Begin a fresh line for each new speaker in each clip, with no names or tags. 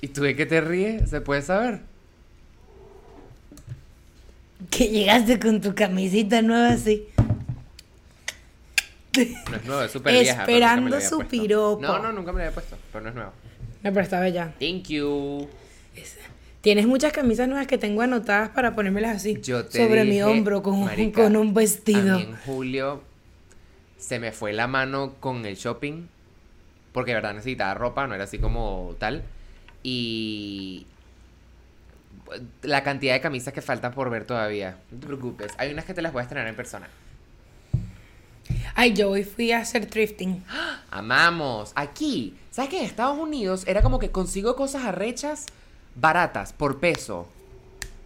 ¿Y tú de qué te ríes? ¿Se puede saber?
Que llegaste con tu camisita nueva así.
No es nuevo, es súper vieja.
Esperando su piropo.
No, no, nunca me la había puesto, pero no es nuevo.
No, pero está bella.
Thank you.
Tienes muchas camisas nuevas que tengo anotadas para ponérmelas así.
Yo te
sobre mi hombro con, un-
marica,
con un
A
vestido.
mí en julio se me fue la mano con el shopping. Porque de verdad necesitaba ropa, no era así como tal. Y la cantidad de camisas que faltan por ver todavía. No te preocupes. Hay unas que te las voy a estrenar en persona.
Ay, yo hoy fui a hacer thrifting.
Amamos. Aquí, ¿sabes que en Estados Unidos era como que consigo cosas arrechas baratas por peso?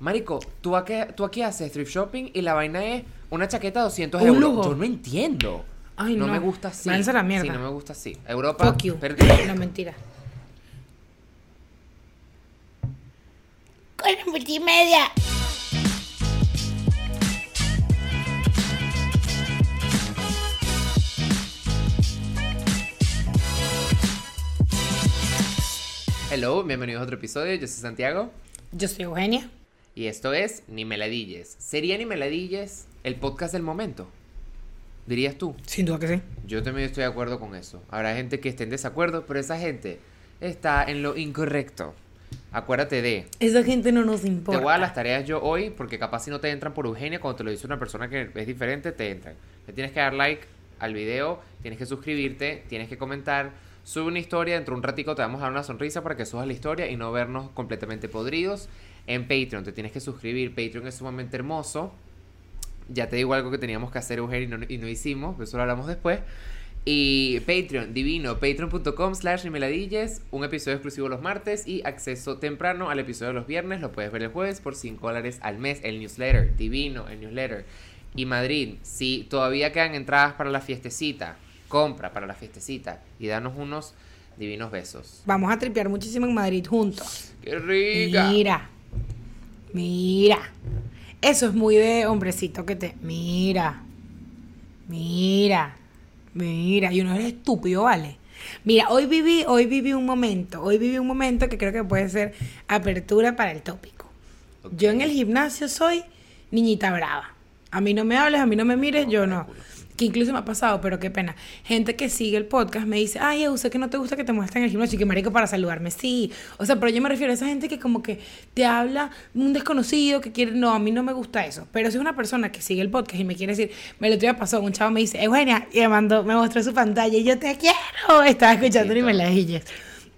Marico, tú aquí, tú aquí haces thrift shopping y la vaina es una chaqueta de 200
Un
euros.
lujo.
Yo no entiendo.
Ay,
no,
no.
me gusta así.
A la mierda.
Sí, no me gusta así. Europa,
Fuck you.
perdí.
No, mentira. Con la multimedia.
Hello, bienvenidos a otro episodio. Yo soy Santiago
Yo soy Eugenia.
y esto es Ni Meladilles. ¿Sería Ni Meladilles el podcast del momento? Dirías tú.
Sin duda que sí.
Yo también estoy de acuerdo con eso. Habrá gente que esté en desacuerdo, pero esa gente está en lo incorrecto. Acuérdate de.
Esa gente no nos
Te
importa.
voy a dar las tareas yo hoy, porque capaz si no te entran por Eugenia, cuando te lo dice una persona que es diferente, te entran. Le tienes que dar like al video, tienes que suscribirte, tienes que comentar, sube una historia, dentro de un ratico te vamos a dar una sonrisa para que subas la historia y no vernos completamente podridos. En Patreon te tienes que suscribir, Patreon es sumamente hermoso. Ya te digo algo que teníamos que hacer, Eugenia, y no, y no hicimos, eso lo hablamos después. Y Patreon, divino, patreon.com slash nimeladilles, un episodio exclusivo los martes y acceso temprano al episodio los viernes, lo puedes ver el jueves por 5 dólares al mes, el newsletter, divino, el newsletter. Y Madrid, si todavía quedan entradas para la fiestecita, compra para la fiestecita y danos unos divinos besos.
Vamos a tripear muchísimo en Madrid juntos.
¡Qué rica!
Mira. Mira. Eso es muy de hombrecito que te. Mira. Mira. Mira. Y uno es estúpido, ¿vale? Mira, hoy viví, hoy viví un momento. Hoy viví un momento que creo que puede ser apertura para el tópico. Yo en el gimnasio soy niñita brava. A mí no me hables, a mí no me mires, yo no. Que incluso me ha pasado, pero qué pena. Gente que sigue el podcast me dice, ay, yo sé que no te gusta que te muestren en el gimnasio y que marico para saludarme. Sí. O sea, pero yo me refiero a esa gente que como que te habla un desconocido que quiere. No, a mí no me gusta eso. Pero si es una persona que sigue el podcast y me quiere decir, me lo otro pasó, un chavo me dice, Eugenia, y me mandó, me mostró su pantalla y yo te quiero. Estaba escuchando y me la dije.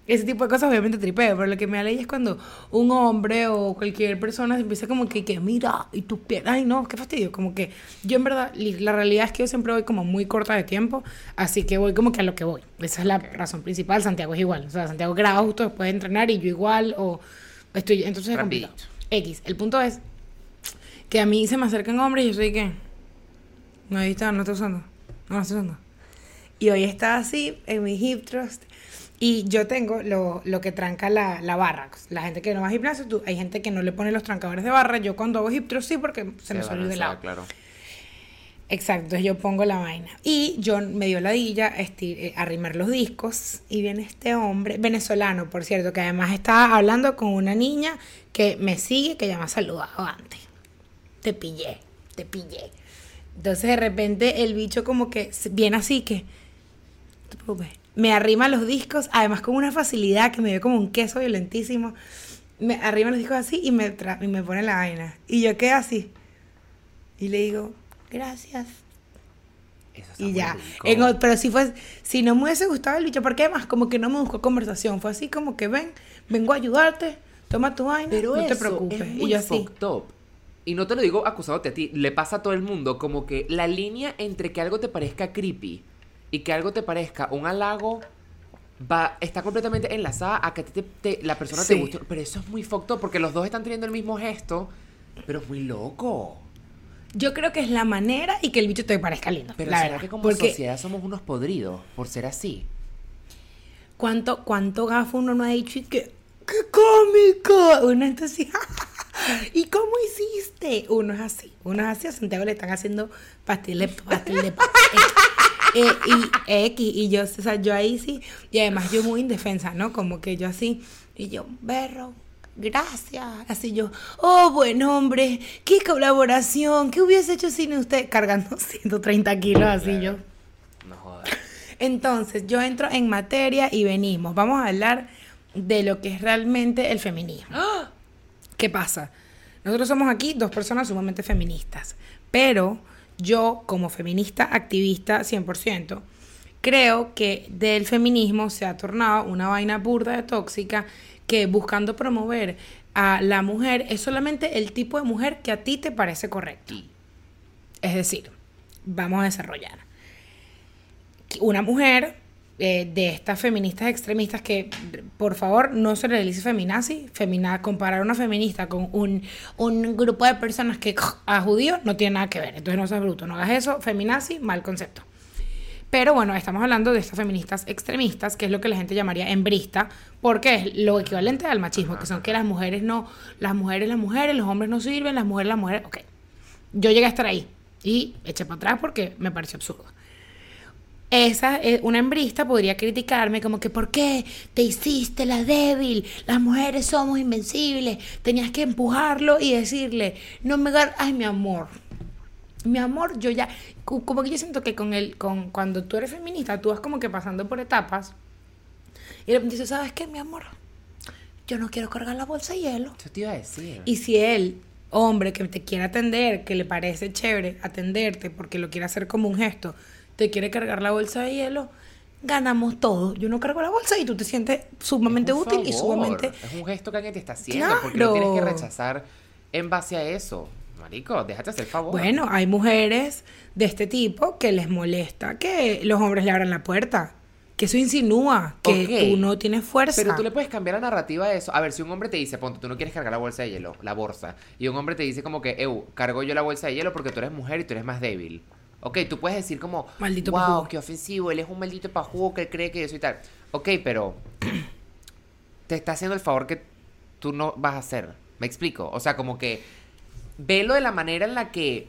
Ese tipo de cosas obviamente tripeo, pero lo que me aleja es cuando un hombre o cualquier persona se empieza como que, que mira, y tus piernas, ay no, qué fastidio, como que yo en verdad, la realidad es que yo siempre voy como muy corta de tiempo, así que voy como que a lo que voy, esa es la razón principal, Santiago es igual, o sea, Santiago graba justo después de entrenar y yo igual, o estoy, entonces es complicado. X, el punto es que a mí se me acercan hombres y yo soy que, no, ahí está, no estoy usando, no lo estoy usando. Y hoy estaba así en mi hip thrust. Y yo tengo lo, lo que tranca la, la barra. La gente que no va a gimnasio, tú- hay gente que no le pone los trancadores de barra. Yo cuando hago hip sí, porque se, me ir de lado.
claro.
Exacto, entonces yo pongo la vaina. Y yo me dio ladilla esti- eh, arrimar los discos. Y viene este hombre, venezolano, por cierto, que además estaba hablando con una niña que me sigue, que ya me ha saludado antes. Te pillé, te pillé. Entonces de repente el bicho como que viene así que, no te preocupes, me arrima los discos, además con una facilidad que me dio como un queso violentísimo. Me arrima los discos así y me, tra- y me pone la vaina. Y yo quedé así. Y le digo, gracias.
Eso está
Y ya. En pero si fue, si no me hubiese gustado el bicho, porque además como que no me buscó conversación. Fue así como que ven, vengo a ayudarte, toma tu vaina,
Pero
no te
eso
preocupes.
Es
y yo así.
up. Y no te lo digo acusándote a ti, le pasa a todo el mundo como que la línea entre que algo te parezca creepy y que algo te parezca un halago va está completamente enlazada a que te, te- la persona te guste. Pero eso es muy fucked porque los dos están teniendo el mismo gesto, pero es muy loco.
Yo creo que es la manera y que el bicho te parezca lindo.
Pero
la
¿será
verdad.
que como
porque
sociedad somos unos podridos por ser así?
¿cuánto, cuánto gafo uno no ha dicho y que, ¡qué cómico! Uno así, ¿y cómo hiciste? Uno es así. Uno es así. A Santiago le están haciendo pastel de, pastel de eh, y X, y yo, o sea, yo ahí sí, y además yo muy indefensa, ¿no? Como que yo así, Y yo, berro, gracias. Así yo, oh, buen hombre, qué colaboración, ¿qué hubiese hecho sin usted? Cargando 130 kilos, así yo.
No jodas.
Entonces, yo entro en materia y venimos. Vamos a hablar de lo que es realmente el feminismo. ¿Qué pasa? Nosotros somos aquí dos personas sumamente feministas, pero yo como feminista activista 100%, creo que del feminismo se ha tornado una vaina burda de tóxica que buscando promover a la mujer es solamente el tipo de mujer que a ti te parece correcto. Es decir, vamos a desarrollar. Una mujer eh, de estas feministas extremistas que, por favor, no se le dice feminazi. Femina, comparar una feminista con un, un grupo de personas que a judíos no tiene nada que ver. Entonces no seas bruto, no hagas eso. Feminazi, mal concepto. Pero bueno, estamos hablando de estas feministas extremistas, que es lo que la gente llamaría hembrista, porque es lo equivalente al machismo, que son que las mujeres no, las mujeres, las mujeres, los hombres no sirven, las mujeres, las mujeres, ok. Yo llegué a estar ahí y eché para atrás porque me pareció absurdo. Esa, eh, una hembrista podría criticarme como que, ¿por qué te hiciste la débil? Las mujeres somos invencibles. Tenías que empujarlo y decirle, no me agar ay, mi amor. Mi amor, yo ya, como que yo siento que con el, con, cuando tú eres feminista, tú vas como que pasando por etapas. Y repente dices, ¿sabes qué, mi amor? Yo no quiero cargar la bolsa de hielo.
Eso te iba a decir.
Y si él, hombre, que te quiere atender, que le parece chévere atenderte porque lo quiere hacer como un gesto, te quiere cargar la bolsa de hielo, ganamos todo. Yo no cargo la bolsa y tú te sientes sumamente útil y sumamente...
Es un gesto que alguien te está haciendo porque lo tienes que rechazar en base a eso. Marico, déjate hacer favor.
Bueno, hay mujeres de este tipo que les molesta que los hombres le abran la puerta. Que eso insinúa que
Ok.
tú no tienes fuerza.
Pero tú le puedes cambiar la narrativa de eso. A ver, si un hombre te dice, ponte, tú no quieres cargar la bolsa de hielo, la bolsa, y un hombre te dice como que, eu, cargo yo la bolsa de hielo porque tú eres mujer y tú eres más débil. Ok, tú puedes decir como,
Maldito
wow,
pajugo".
qué ofensivo, él es un maldito pajugo que él cree que yo soy tal. Ok, pero te está haciendo el favor que tú no vas a hacer. ¿Me explico? O sea, como que velo de la manera en la que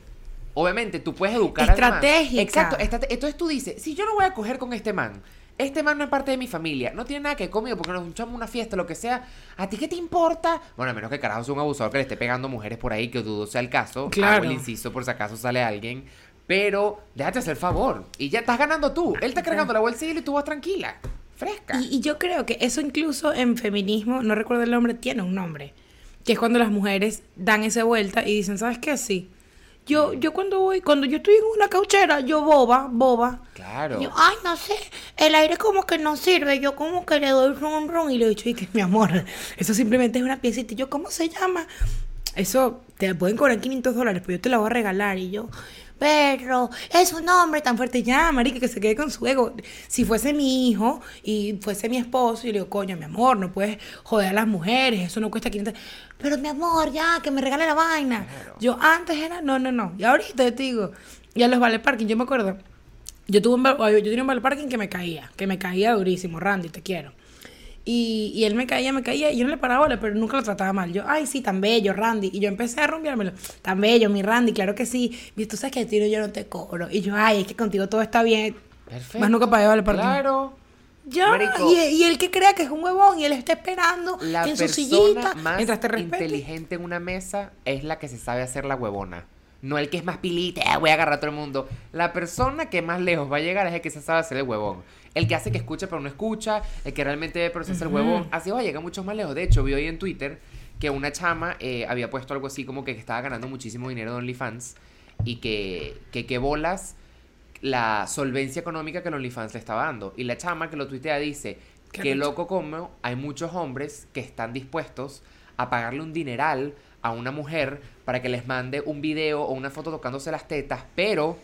obviamente tú puedes educar.
Estratégica.
Exacto, estrate- entonces tú dices, si yo no voy a coger con este man, este man no es parte de mi familia, no tiene nada que ver conmigo porque nos echamos una fiesta, lo que sea, ¿a ti qué te importa? Bueno, a menos que carajo sea un abusador que le esté pegando mujeres por ahí, que dudo sea el caso,
Claro.
hago el inciso por si acaso sale alguien, pero déjate hacer el favor y ya estás ganando tú, él está cargando la hielo y tú vas tranquila, fresca.
Y, y yo creo que eso incluso en feminismo, no recuerdo el nombre, tiene un nombre. Que es cuando las mujeres dan esa vuelta y dicen, ¿sabes qué? Sí. Yo, yo cuando voy, cuando yo estoy en una cauchera, yo boba, boba.
Claro.
Yo, ay, no sé, el aire como que no sirve, yo como que le doy ron, ron y le he dicho, y que mi amor, eso simplemente es una piecita. Y yo, ¿cómo se llama? Eso te pueden cobrar 500 dólares, pero yo te la voy a regalar. Y yo, pero es un hombre tan fuerte. Ya, marica, que se quede con su ego. Si fuese mi hijo y fuese mi esposo, y le digo, coño, mi amor, no puedes joder a las mujeres, eso no cuesta 500. Pero mi amor, ya, que me regale la vaina.
Claro.
Yo antes era, no, no, no. Y ahorita te digo, y a los vale parking, yo me acuerdo. Yo tuve un, yo tenía un vale parking que me caía, que me caía durísimo, Randy, te quiero. Y, y él me caía, me caía, y yo no le paraba bola, pero nunca lo trataba mal. Yo, ay, sí, tan bello, Randy. Y yo empecé a rumbeármelo. Tan bello, mi Randy, claro que sí. Y tú sabes que el tiro yo no te cobro. Y yo, ay, es que contigo todo está bien.
Perfecto.
Más nunca pagué vale parking.
Claro.
Ya, y, y él que crea que es un huevón y él está esperando
la
en su
persona
sillita
más
mientras te respete.
inteligente en una mesa es la que se sabe hacer la huevona. No el que es más pilita, "Ah, voy a agarrar a todo el mundo. La persona que más lejos va a llegar es el que se sabe hacer el huevón. El que hace que escucha pero no escucha, el que realmente ve pero se hace el huevón. Así va a llegar mucho más lejos. De hecho, vi hoy en Twitter que una chama eh, había puesto algo así como que estaba ganando muchísimo dinero de OnlyFans y que, que, que bolas la solvencia económica que el OnlyFans le estaba dando. Y la chama que lo tuitea dice,
Qué
que loco como hay muchos hombres que están dispuestos a pagarle un dineral a una mujer para que les mande un video o una foto tocándose las tetas, pero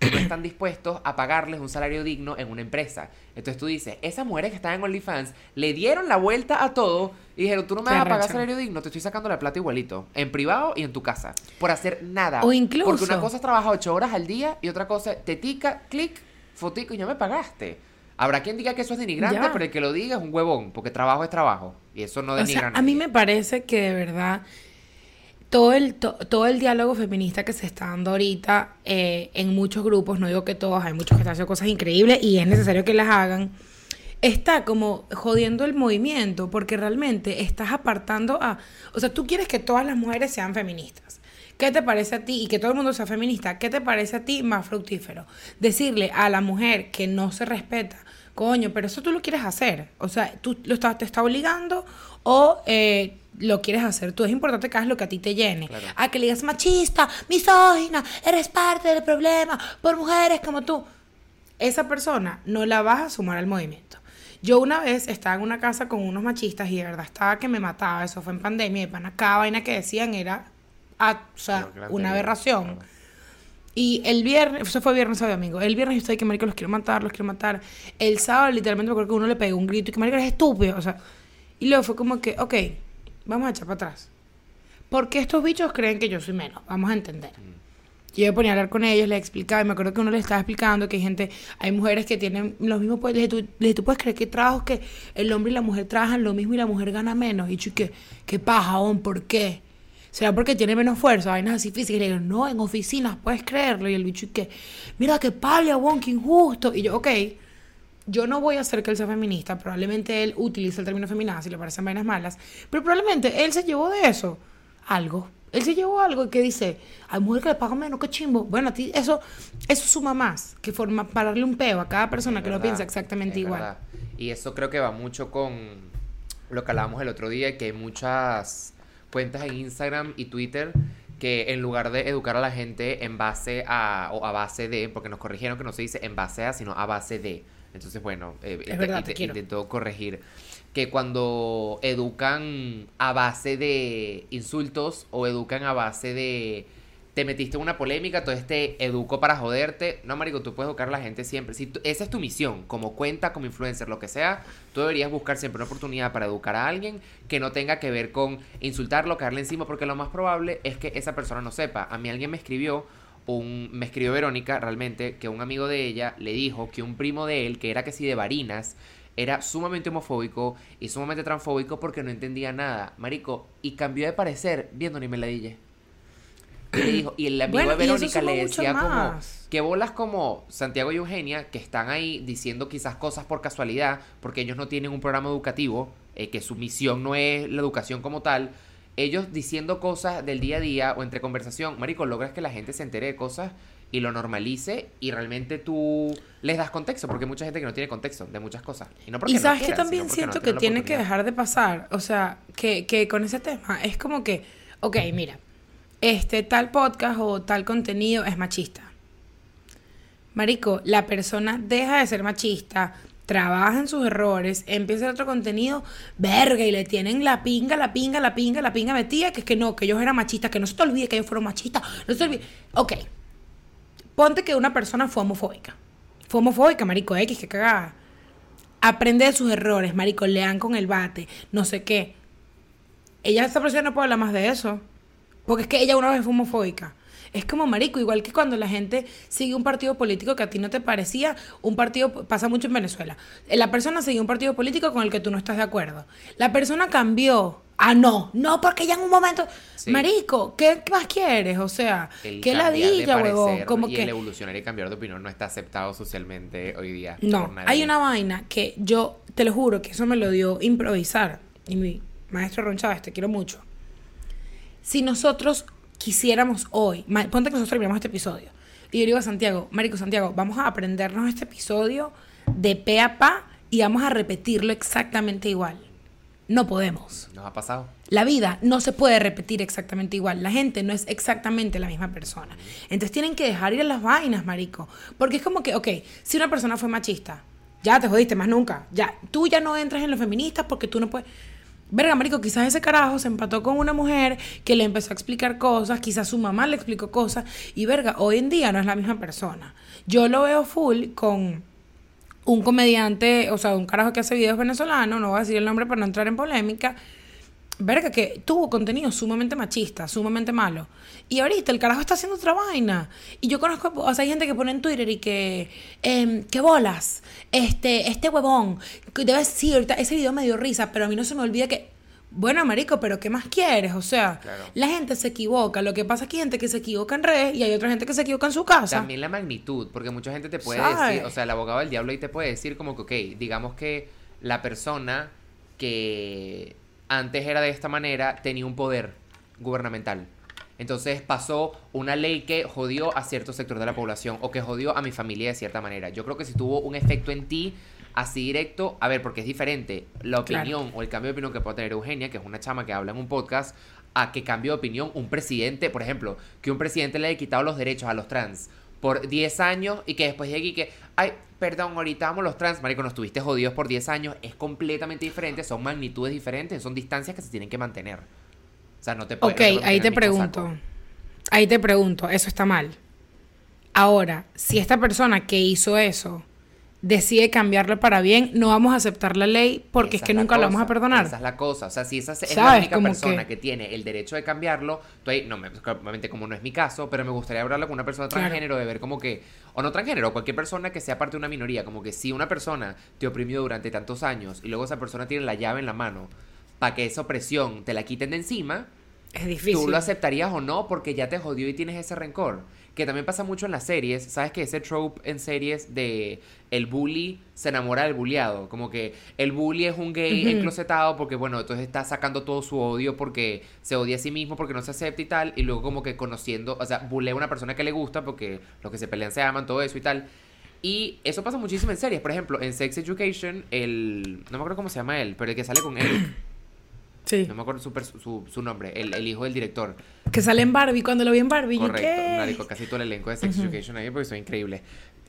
no están dispuestos a pagarles un salario digno en una empresa. Entonces tú dices, esas mujeres que están en OnlyFans le dieron la vuelta a todo y dijeron, tú no me
Qué
vas a pagar salario digno, te estoy sacando la plata igualito, en privado y en tu casa, por hacer nada.
O incluso-
Porque una cosa es trabajar ocho horas al día y otra cosa es tetica, clic, fotico y ya me pagaste. Habrá quien diga que eso es denigrante,
Ya.
pero el que lo diga es un huevón, porque trabajo es trabajo. Y eso no
O
denigra
sea,
a
a mí me parece que de verdad todo el, to- todo el diálogo feminista que se está dando ahorita eh, en muchos grupos, no digo que todos, hay muchos que están haciendo cosas increíbles y es necesario que las hagan. está como jodiendo el movimiento porque realmente estás apartando a... O sea, tú quieres que todas las mujeres sean feministas. ¿Qué te parece a ti? Y que todo el mundo sea feminista. ¿Qué te parece a ti más fructífero? Decirle a la mujer que no se respeta, coño, pero eso tú lo quieres hacer. O sea, tú lo te está obligando o eh, lo quieres hacer tú. Es importante que hagas lo que a ti te llene. A que le digas machista, misógina, eres parte del problema por mujeres como tú. Esa persona no la vas a sumar al movimiento. Yo una vez estaba en una casa con unos machistas y de verdad estaba que me mataba. Eso fue en pandemia. Y para cada vaina que decían era ah, o sea, una aberración. Y el viernes, eso fue viernes, sábado domingo. El viernes yo estoy que marico los quiero matar, los quiero matar. El sábado literalmente me acuerdo que uno le pegó un grito y que marico eres estúpido, o sea. Y luego fue como que, ok, vamos a echar para atrás. Porque estos bichos creen que yo soy menos, vamos a entender. Mm. Yo me ponía a hablar con ellos, les explicaba, y me acuerdo que uno les estaba explicando que hay gente, hay mujeres que tienen los mismos poderes. Tú, tú puedes creer que trabajos que el hombre y la mujer trabajan lo mismo y la mujer gana menos. Y yo, ¿qué, qué paja, ¿por qué? ¿Será porque tiene menos fuerza? Vainas así físicas. Y le digo, no, en oficinas, puedes creerlo. Y el bicho, ¿qué? Mira qué palla, bon, qué injusto. Y yo, ok, yo no voy a hacer que él sea feminista. Probablemente él utilice el término feminazi si le parecen vainas malas. Pero probablemente él se llevó de eso algo. Él se llevó algo que dice, hay mujeres que le pagan menos, qué chimbo. Bueno, a ti eso, eso suma más que forma para darle un peo a cada persona que lo piensa exactamente igual.
Y eso creo que va mucho con lo que hablábamos el otro día, que hay muchas cuentas en Instagram y Twitter que en lugar de educar a la gente en base a, o a base de, porque nos corrigieron que no se dice en base a, sino a base de. Entonces, bueno, eh, intentó corregir que cuando educan a base de insultos o educan a base de te metiste en una polémica, entonces te educo para joderte. No, marico, tú puedes educar a la gente siempre. Si esa es tu misión, como cuenta, como influencer, lo que sea, tú deberías buscar siempre una oportunidad para educar a alguien que no tenga que ver con insultarlo, caerle encima, porque lo más probable es que esa persona no sepa. A mí alguien me escribió, un, me escribió Verónica, realmente, que un amigo de ella le dijo que un primo de él, que era que si de Varinas, era sumamente homofóbico y sumamente transfóbico porque no entendía nada, marico, y cambió de parecer viendo ni Meladille. Y le dijo, y el amigo de Verónica le decía como que bolas como Santiago y Eugenia, que están ahí diciendo quizás cosas por casualidad, porque ellos no tienen un programa educativo, eh, que su misión no es la educación como tal, ellos diciendo cosas del día a día o entre conversación, marico, logras que la gente se entere de cosas y lo normalice y realmente tú les das contexto, porque hay mucha gente que no tiene contexto de muchas cosas.
Y, no porque y sabes que también siento que tiene que dejar de pasar, o sea, que, que con ese tema es como que, ok, mira, este tal podcast o tal contenido es machista. Marico, la persona deja de ser machista, trabaja en sus errores, empieza otro contenido, verga, y le tienen la pinga, la pinga, la pinga, la pinga metida, que es que no, que ellos eran machistas, que no se te olvide que ellos fueron machistas, no se te olvide. Ok, Ponte que una persona fue homofóbica. Fue homofóbica, marico X, que cagada. Aprende de sus errores, marico, lean con el bate, no sé qué. Ella, esta persona no puede hablar más de eso. Porque es que ella una vez fue homofóbica. Es como marico, igual que cuando la gente sigue un partido político que a ti no te parecía, un partido pasa mucho en Venezuela. La persona sigue un partido político con el que tú no estás de acuerdo. La persona cambió Ah, no, no, porque ya en un momento. Marico, ¿qué más quieres? O sea, ¿qué ladilla, huevón?
Como y que. El evolucionar y cambiar de opinión no está aceptado socialmente hoy día.
No, hay una vaina que yo, te lo juro, que eso me lo dio improvisar. Y mi maestro Ron Chávez, te quiero mucho. Si nosotros quisiéramos hoy, ponte que nosotros terminamos este episodio. Y yo digo a Santiago, Marico Santiago, vamos a aprendernos este episodio de pe a pa y vamos a repetirlo exactamente igual no podemos.
Nos ha pasado.
La vida no se puede repetir exactamente igual. La gente no es exactamente la misma persona. Entonces tienen que dejar ir a las vainas, marico. Porque es como que, ok, si una persona fue machista, ya te jodiste más nunca. Ya, tú ya no entras en los feministas porque tú no puedes. Verga, marico, quizás ese carajo se empató con una mujer que le empezó a explicar cosas, quizás su mamá le explicó cosas, y verga, hoy en día no es la misma persona. Yo lo veo full con un comediante, o sea, un carajo que hace videos venezolano, no voy a decir el nombre para no entrar en polémica, verga, que tuvo contenido sumamente machista, sumamente malo. Y ahorita el carajo está haciendo otra vaina. Y yo conozco, o sea, hay gente que pone en Twitter y que, eh, que bolas, este, este huevón, debe decir, ahorita ese video me dio risa, pero a mí no se me olvida que, Bueno, marico, pero ¿qué más quieres? O sea,
Claro.
la gente se equivoca. Lo que pasa es que hay gente que se equivoca en redes y hay otra gente que se equivoca en su casa.
También la magnitud, porque mucha gente te puede
¿Sabe?
decir, o sea, el abogado del diablo ahí te puede decir como que, ok, digamos que la persona que antes era de esta manera tenía un poder gubernamental. Entonces pasó una ley que jodió a cierto sector de la población o que jodió a mi familia de cierta manera. Yo creo que si tuvo un efecto en ti así directo, a ver, porque es diferente la
Claro.
opinión o el cambio de opinión que puede tener Eugenia, que es una chama que habla en un podcast, a que cambie de opinión un presidente, por ejemplo, que un presidente le haya quitado los derechos a los trans por 10 años y que después llegue y que, ay, perdón, ahorita vamos los trans, marico, nos tuviste jodidos por 10 años, es completamente diferente, son magnitudes diferentes, son distancias que se tienen que mantener. O sea, no te puedes
Ok, ahí te pregunto.
saco.
Ahí te pregunto, eso está mal. Ahora, si esta persona que hizo eso decide cambiarlo para bien, no vamos a aceptar la ley porque es que
la
nunca la vamos a perdonar.
Esa es la cosa. O sea, si esa es la única
Como
persona
que-
que... tiene el derecho de cambiarlo, tú ahí, no, me- obviamente como no es mi caso, pero me gustaría hablarlo con una persona
Claro.
transgénero, de ver como que, o no transgénero, cualquier persona que sea parte de una minoría, como que si una persona te oprimió durante tantos años y luego esa persona tiene la llave en la mano para que esa opresión te la quiten de encima,
Es difícil.
tú lo aceptarías o no porque ya te jodió y tienes ese rencor. Que también pasa mucho en las series, ¿sabes que ese trope en series de el bully se enamora del bulleado? Como que el bully es un gay
Ujú.
enclosetado porque, bueno, entonces está sacando todo su odio porque se odia a sí mismo, porque no se acepta y tal, y luego como que conociendo, o sea, bulea a una persona que le gusta porque los que se pelean se aman, todo eso y tal. Y eso pasa muchísimo en series. Por ejemplo, en Sex Education, el... No me acuerdo cómo se llama él, pero el que sale con él.
Sí.
No me acuerdo su, pers- su, su nombre, el, el hijo del director.
Que sale en Barbie, cuando lo vi en Barbie, yo,
Correcto,
¿qué?
marico, casi todo el elenco de Sex Education ahí porque son increíbles.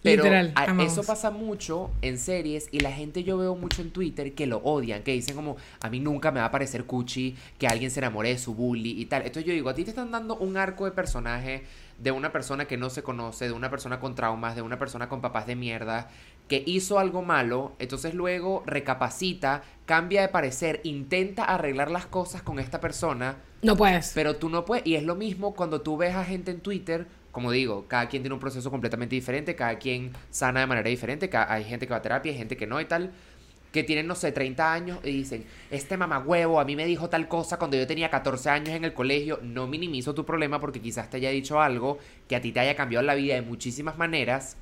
Pero
Literal,
a- eso pasa mucho en series y la gente yo veo mucho en Twitter que lo odian, que dicen como, a mí nunca me va a parecer cuchi que alguien se enamore de su bully y tal. Entonces yo digo, a ti te están dando un arco de personaje de una persona que no se conoce, de una persona con traumas, de una persona con papás de mierda, que hizo algo malo, entonces luego recapacita, cambia de parecer, intenta arreglar las cosas con esta persona
No puedes.
pero tú no puedes, y es lo mismo cuando tú ves a gente en Twitter, como digo, cada quien tiene un proceso completamente diferente, cada quien sana de manera diferente, hay gente que va a terapia, hay gente que no y tal, que tienen, no sé, 30 años y dicen, este mamagüevo a mí me dijo tal cosa cuando yo tenía 14 años en el colegio, no minimizo tu problema porque quizás te haya dicho algo que a ti te haya cambiado la vida de muchísimas maneras,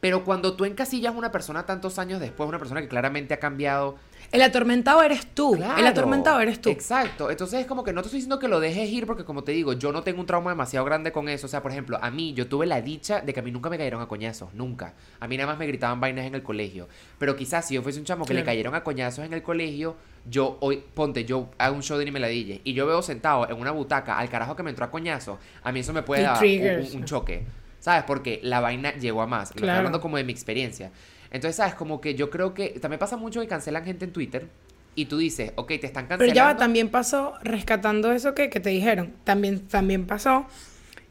pero cuando tú encasillas a una persona tantos años después, una persona que claramente ha cambiado,
El atormentado eres tú. El
Claro,
atormentado eres tú.
Exacto. Entonces es como que no te estoy diciendo que lo dejes ir porque como te digo, yo no tengo un trauma demasiado grande con eso. O sea, por ejemplo, a mí yo tuve la dicha de que a mí nunca me cayeron a coñazos, nunca. A mí nada más me gritaban vainas en el colegio. Pero quizás si yo fuese un chamo que le cayeron a coñazos en el colegio, yo hoy, ponte, yo hago un show de ni me la y yo veo sentado en una butaca al carajo que me entró a coñazos, a mí eso me puede dar un choque. ¿Sabes? Porque la vaina llegó a más. Lo estoy
Claro.
hablando como de mi experiencia. Entonces, ¿sabes? Como que yo creo que también pasa mucho que cancelan gente en Twitter y tú dices, ok, te están
Pero
cancelando.
ya va, también pasó, rescatando eso que, que te dijeron, también, también pasó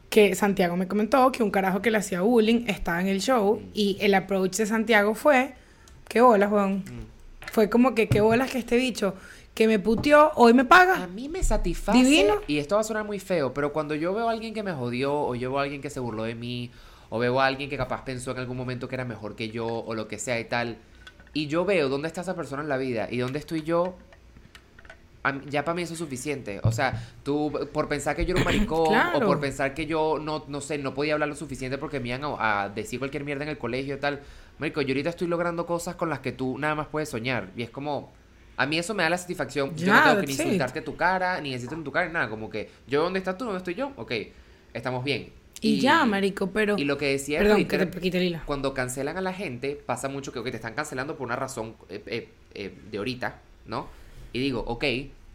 que Santiago me comentó que un carajo que le hacía bullying estaba en el show y el approach de Santiago fue, qué bolas, weón. Fue como que, qué bolas que este bicho que me puteó, hoy me
A
paga.
mí me satisface.
Divino.
Y esto va a sonar muy feo, pero cuando yo veo a alguien que me jodió, o yo veo a alguien que se burló de mí, o veo a alguien que capaz pensó en algún momento que era mejor que yo, o lo que sea y tal, y yo veo dónde está esa persona en la vida y dónde estoy yo, a mí- ya para mí eso es suficiente. O sea, tú por pensar que yo era un maricón, o por pensar que yo no, no sé, no podía hablar lo suficiente porque me iban a, a decir cualquier mierda en el colegio y tal. Marico, yo ahorita estoy logrando cosas con las que tú nada más puedes soñar. Y es como, a mí eso me da la satisfacción. yo no tengo que ni
that's it.
insultarte tu cara, ni decirte en tu cara, nada. Como que yo dónde estás tú, dónde estoy yo, ok, estamos bien.
Y, ya, marico, pero...
Y lo que decía
Perdón, que
Twitter,
te el hilo.
cuando cancelan a la gente, pasa mucho que ok, te están cancelando por una razón eh, eh, eh, de ahorita, ¿no? Y digo, ok,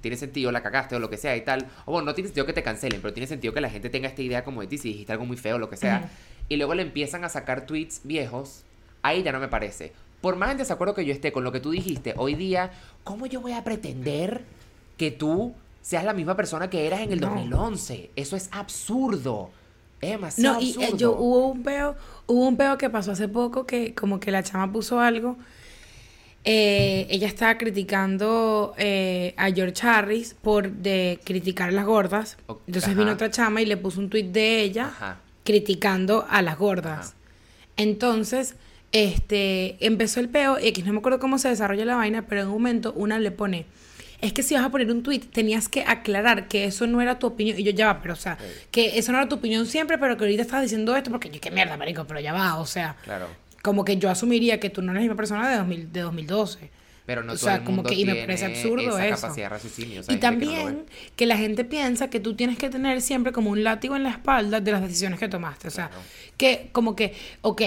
tiene sentido, la cagaste o lo que sea y tal. O bueno, no tiene sentido que te cancelen, pero tiene sentido que la gente tenga esta idea como de ti si dijiste algo muy feo o lo que sea. Y luego le empiezan a sacar tweets viejos. Ahí ya no me parece. Por más en desacuerdo que yo esté con lo que tú dijiste, hoy día, ¿cómo yo voy a pretender que tú seas la misma persona que eras en el
No.
2011? Eso es absurdo. Es demasiado
No, y eh, yo hubo un peo, hubo un peo que pasó hace poco que como que la chama puso algo. eh, ella estaba criticando eh, a George Harris por de criticar a las gordas. Entonces
ajá.
vino otra chama y le puso un tuit de ella
Ajá.
criticando a las gordas.
Ajá.
Entonces, este, empezó el peo y aquí no me acuerdo cómo se desarrolla la vaina, pero en un momento una le pone, es que si vas a poner un tweet, tenías que aclarar que eso no era tu opinión. Y yo ya va, pero o sea, que eso no era tu opinión siempre, pero que ahorita estás diciendo esto porque yo, qué mierda, marico, pero ya va, o sea,
Claro.
como que yo asumiría que tú no eres la misma persona de, 2000, de 2012.
Pero no
O
todo
sea,
el
como que- y me parece absurdo
esa
eso.
capacidad de raciocinio. o
Y
que no
también que la gente piensa que tú tienes que tener siempre como un látigo en la espalda de las decisiones que tomaste. O sea,
Claro.
que como que, ok,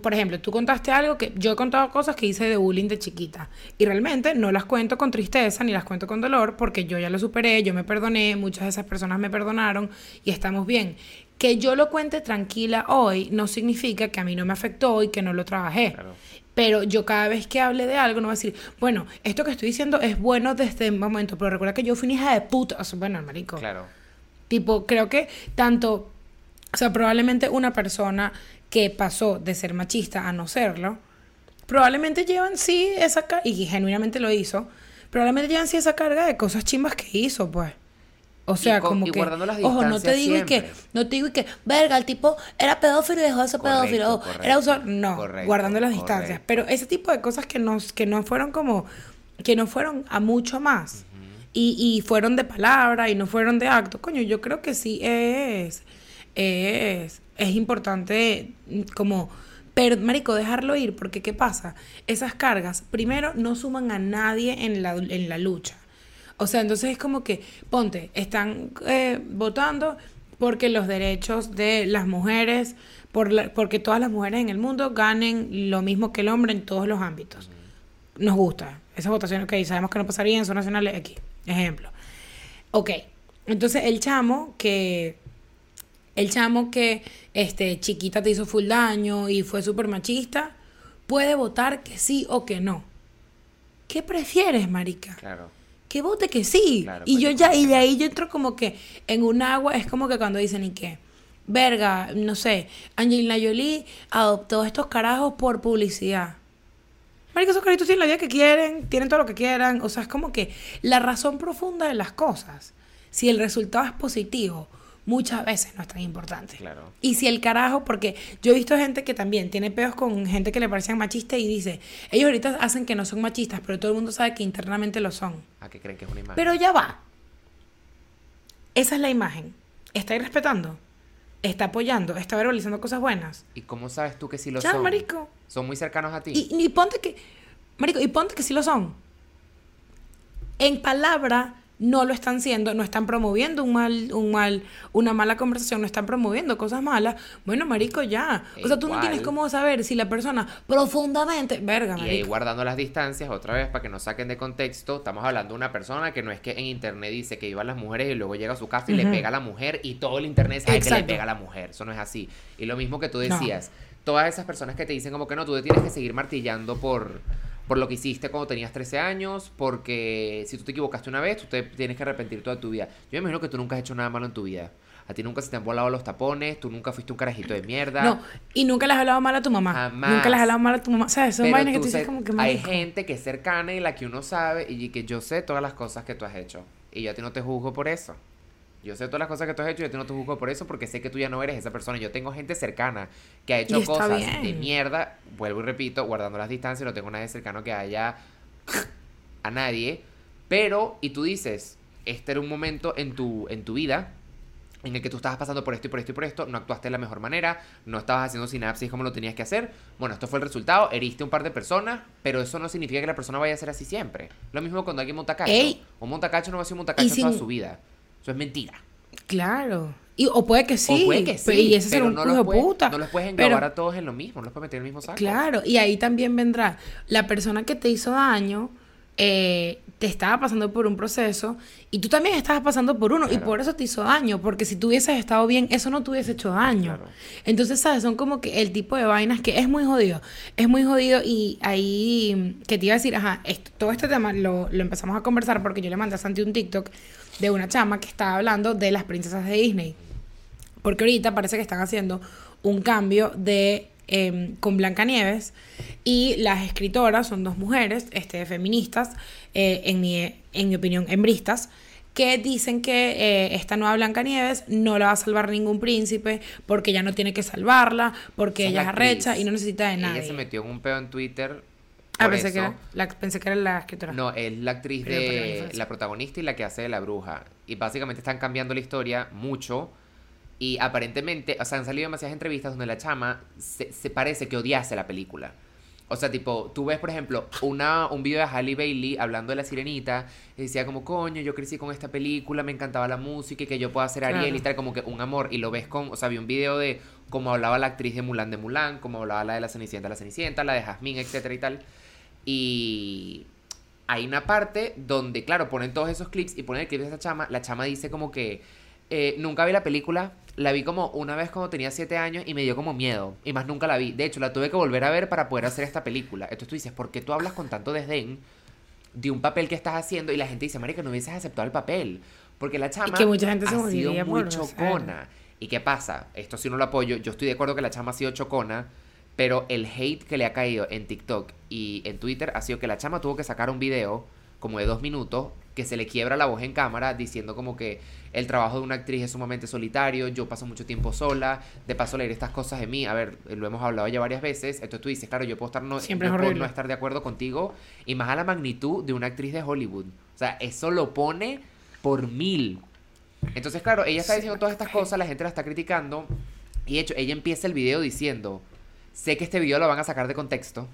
por ejemplo, tú contaste algo que yo he contado cosas que hice de bullying de chiquita. Y realmente no las cuento con tristeza ni las cuento con dolor porque yo ya lo superé, yo me perdoné, muchas de esas personas me perdonaron y estamos bien. Que yo lo cuente tranquila hoy no significa que a mí no me afectó y que no lo trabajé.
Claro.
Pero yo cada vez que hable de algo no voy a decir, bueno, esto que estoy diciendo es bueno desde el momento, pero recuerda que yo fui una hija de puta. O sea, bueno, marico.
Claro.
Tipo, creo que tanto, o sea, probablemente una persona que pasó de ser machista a no serlo, probablemente llevan sí esa carga, y genuinamente lo hizo, probablemente llevan sí esa carga de cosas chimbas que hizo, pues. O sea,
con-
como
y
que,
guardando las
ojo, no te
distancias
digo y que, no te digo y que, verga, el tipo era pedófilo y dejó de ser pedófilo,
correcto,
era usar, no,
correcto,
guardando las distancias. Pero ese tipo de cosas que nos, que no fueron como, que no fueron a mucho más. y, y fueron de palabra y no fueron de acto. Coño, yo creo que sí es, es, es importante mm, como, pero, marico, dejarlo ir, porque ¿qué pasa? Esas cargas, primero, no suman a nadie en la, en la lucha. O sea, entonces es como que, ponte, están eh, votando porque los derechos de las mujeres, por porque todas las mujeres en el mundo ganen lo mismo que el hombre en todos los ámbitos. Nos gusta. Esas votaciones, ok, sabemos que no pasarían, son nacionales X. Ejemplo. Ok, entonces el chamo que el chamo que este chiquita te hizo full daño y fue súper machista, puede votar que sí o que no. ¿Qué prefieres, marica?
Claro.
Que vote que sí.
Claro,
y
pues,
yo ya, y de ahí yo entro como que en un agua, es como que cuando dicen y que, verga, no sé, Angelina Jolie adoptó estos carajos por publicidad. Marica, esos carajitos tienen la vida que quieren, tienen todo lo que quieran. O sea, es como que la razón profunda de las cosas, si el resultado es positivo, muchas veces no es tan importante.
Claro.
Y si el carajo, porque yo he visto gente que también tiene peos con gente que le parecían machistas y dice, ellos ahorita hacen que no son machistas, pero todo el mundo sabe que internamente lo son.
¿A qué creen que es una imagen?
Pero ya va. Esa es la imagen. Está ahí respetando. Está apoyando. Está verbalizando cosas buenas.
¿Y cómo sabes tú que sí lo
Ya,
son?
marico.
Son muy cercanos a ti.
Y, y ponte que. Marico, y ponte que sí lo son. En palabra no lo están siendo, no están promoviendo un mal, un mal, una mala conversación, no están promoviendo cosas malas. Bueno, marico, ya. O sea, tú no tienes cómo saber si la persona profundamente. Verga,
Y ahí
marico.
guardando las distancias, otra vez, para que no saquen de contexto, estamos hablando de una persona que no es que en internet dice que iba a las mujeres y luego llega a su casa y le pega a la mujer y todo el internet sabe que le pega a la mujer. Eso no es así. Y lo mismo que tú
No.
decías, todas esas personas que te dicen como que no, tú te tienes que seguir martillando por, por lo que hiciste cuando tenías 13 años, porque si tú te equivocaste una vez, tú te tienes que arrepentir toda tu vida. Yo me imagino que tú nunca has hecho nada malo en tu vida. A ti nunca se te han volado los tapones, tú nunca fuiste un carajito de mierda.
No, y nunca le has hablado mal a tu mamá.
Jamás.
Nunca le has hablado mal a tu mamá. ¿Sabes? Son
Pero
vainas que
tú
dices como que
hay
marico.
gente que es cercana y la que uno sabe y que yo sé todas las cosas que tú has hecho. Y yo a ti no te juzgo por eso. Yo sé todas las cosas que tú has hecho y a ti no te juzgo por eso porque sé que tú ya no eres esa persona. Yo tengo gente cercana que ha hecho cosas
bien.
de mierda. Vuelvo y repito, guardando las distancias, no tengo nadie cercano que haya a nadie. Pero, y tú dices, este era un momento en tu, en tu vida en el que tú estabas pasando por esto y por esto y por esto, no actuaste de la mejor manera, no estabas haciendo sinapsis como lo tenías que hacer. Bueno, esto fue el resultado, heriste un par de personas, pero eso no significa que la persona vaya a ser así siempre. Lo mismo cuando alguien monta cacho. Un montacacho no va a ser un montacacho toda
sin-
su vida. Eso es mentira.
Claro. Y, o puede que sí.
o puede que sí,
pe- y ese será
pero
un
no los, puedes,
puta.
no los puedes
Pero-
englobar a todos en lo mismo, no los puedes meter en el mismo saco.
Claro, y ahí también vendrá la persona que te hizo daño, eh, te estaba pasando por un proceso y tú también estabas pasando por uno y
Claro.
por eso te hizo daño, porque si tú hubieses estado bien, eso no te hubiese hecho daño.
Claro.
Entonces, ¿sabes? Son como que el tipo de vainas que es muy jodido, es muy jodido y ahí, que te iba a decir, ajá, esto- todo este tema lo, lo empezamos a conversar porque yo le mandé a Santi un TikTok de una chama que estaba hablando de las princesas de Disney. Porque ahorita parece que están haciendo un cambio de em, con Blancanieves y las escritoras son dos mujeres, este, feministas, eh, en, mi, en mi opinión, hembristas, que dicen que eh, esta nueva Blancanieves no la va a salvar ningún príncipe porque ella no tiene que salvarla, porque
Esa
ella es arrecha y no necesita de
Ella
nadie.
se metió en un pedo en Twitter
Ah, pensé que, era, la, pensé que era la escritora.
No, es la actriz
Pero ¿por qué no hay
de la protagonista y la que hace de la bruja. Y básicamente están cambiando la historia mucho. Y aparentemente, o sea, han salido demasiadas entrevistas donde la chama se, se parece que odiase la película. O sea, tipo, tú ves, por ejemplo, una, un video de Halle Bailey hablando de la sirenita. Y decía como, coño, yo crecí con esta película, me encantaba la música y que yo pueda ser Ariel
Claro.
y tal, como que un amor. Y lo ves con, o sea, vi un video de cómo hablaba la actriz de Mulan de Mulan, cómo hablaba la de la Cenicienta de la Cenicienta, la de Jasmine, etcétera y tal. Y hay una parte donde, claro, ponen todos esos clips y ponen el clip de esa chama. La chama dice como que eh, nunca vi la película. La vi como una vez cuando tenía 7 años y me dio como miedo. Y más nunca la vi. De hecho, la tuve que volver a ver para poder hacer esta película. Entonces tú dices, ¿por qué tú hablas con tanto desdén de un papel que estás haciendo? Y la gente dice, Marica, no hubieses aceptado el papel. Porque la chama
que mucha gente se
ha sido muy chocona. ¿Y qué pasa? Esto sí no lo apoyo. Yo estoy de acuerdo que la chama ha sido chocona. Pero el hate que le ha caído en TikTok y en Twitter ha sido que la chama tuvo que sacar un video como de dos minutos que se le quiebra la voz en cámara diciendo como que el trabajo de una actriz es sumamente solitario, yo paso mucho tiempo sola, de paso leer estas cosas de mí, a ver, lo hemos hablado ya varias veces, entonces tú dices, claro, yo puedo estar no,
Siempre
yo
es
puedo no estar de acuerdo contigo y más a la magnitud de una actriz de Hollywood. O sea, eso lo pone por mil. Entonces, claro, ella está diciendo todas estas cosas, la gente la está criticando. Y de hecho, ella empieza el video diciendo: Sé que este video lo van a sacar de contexto,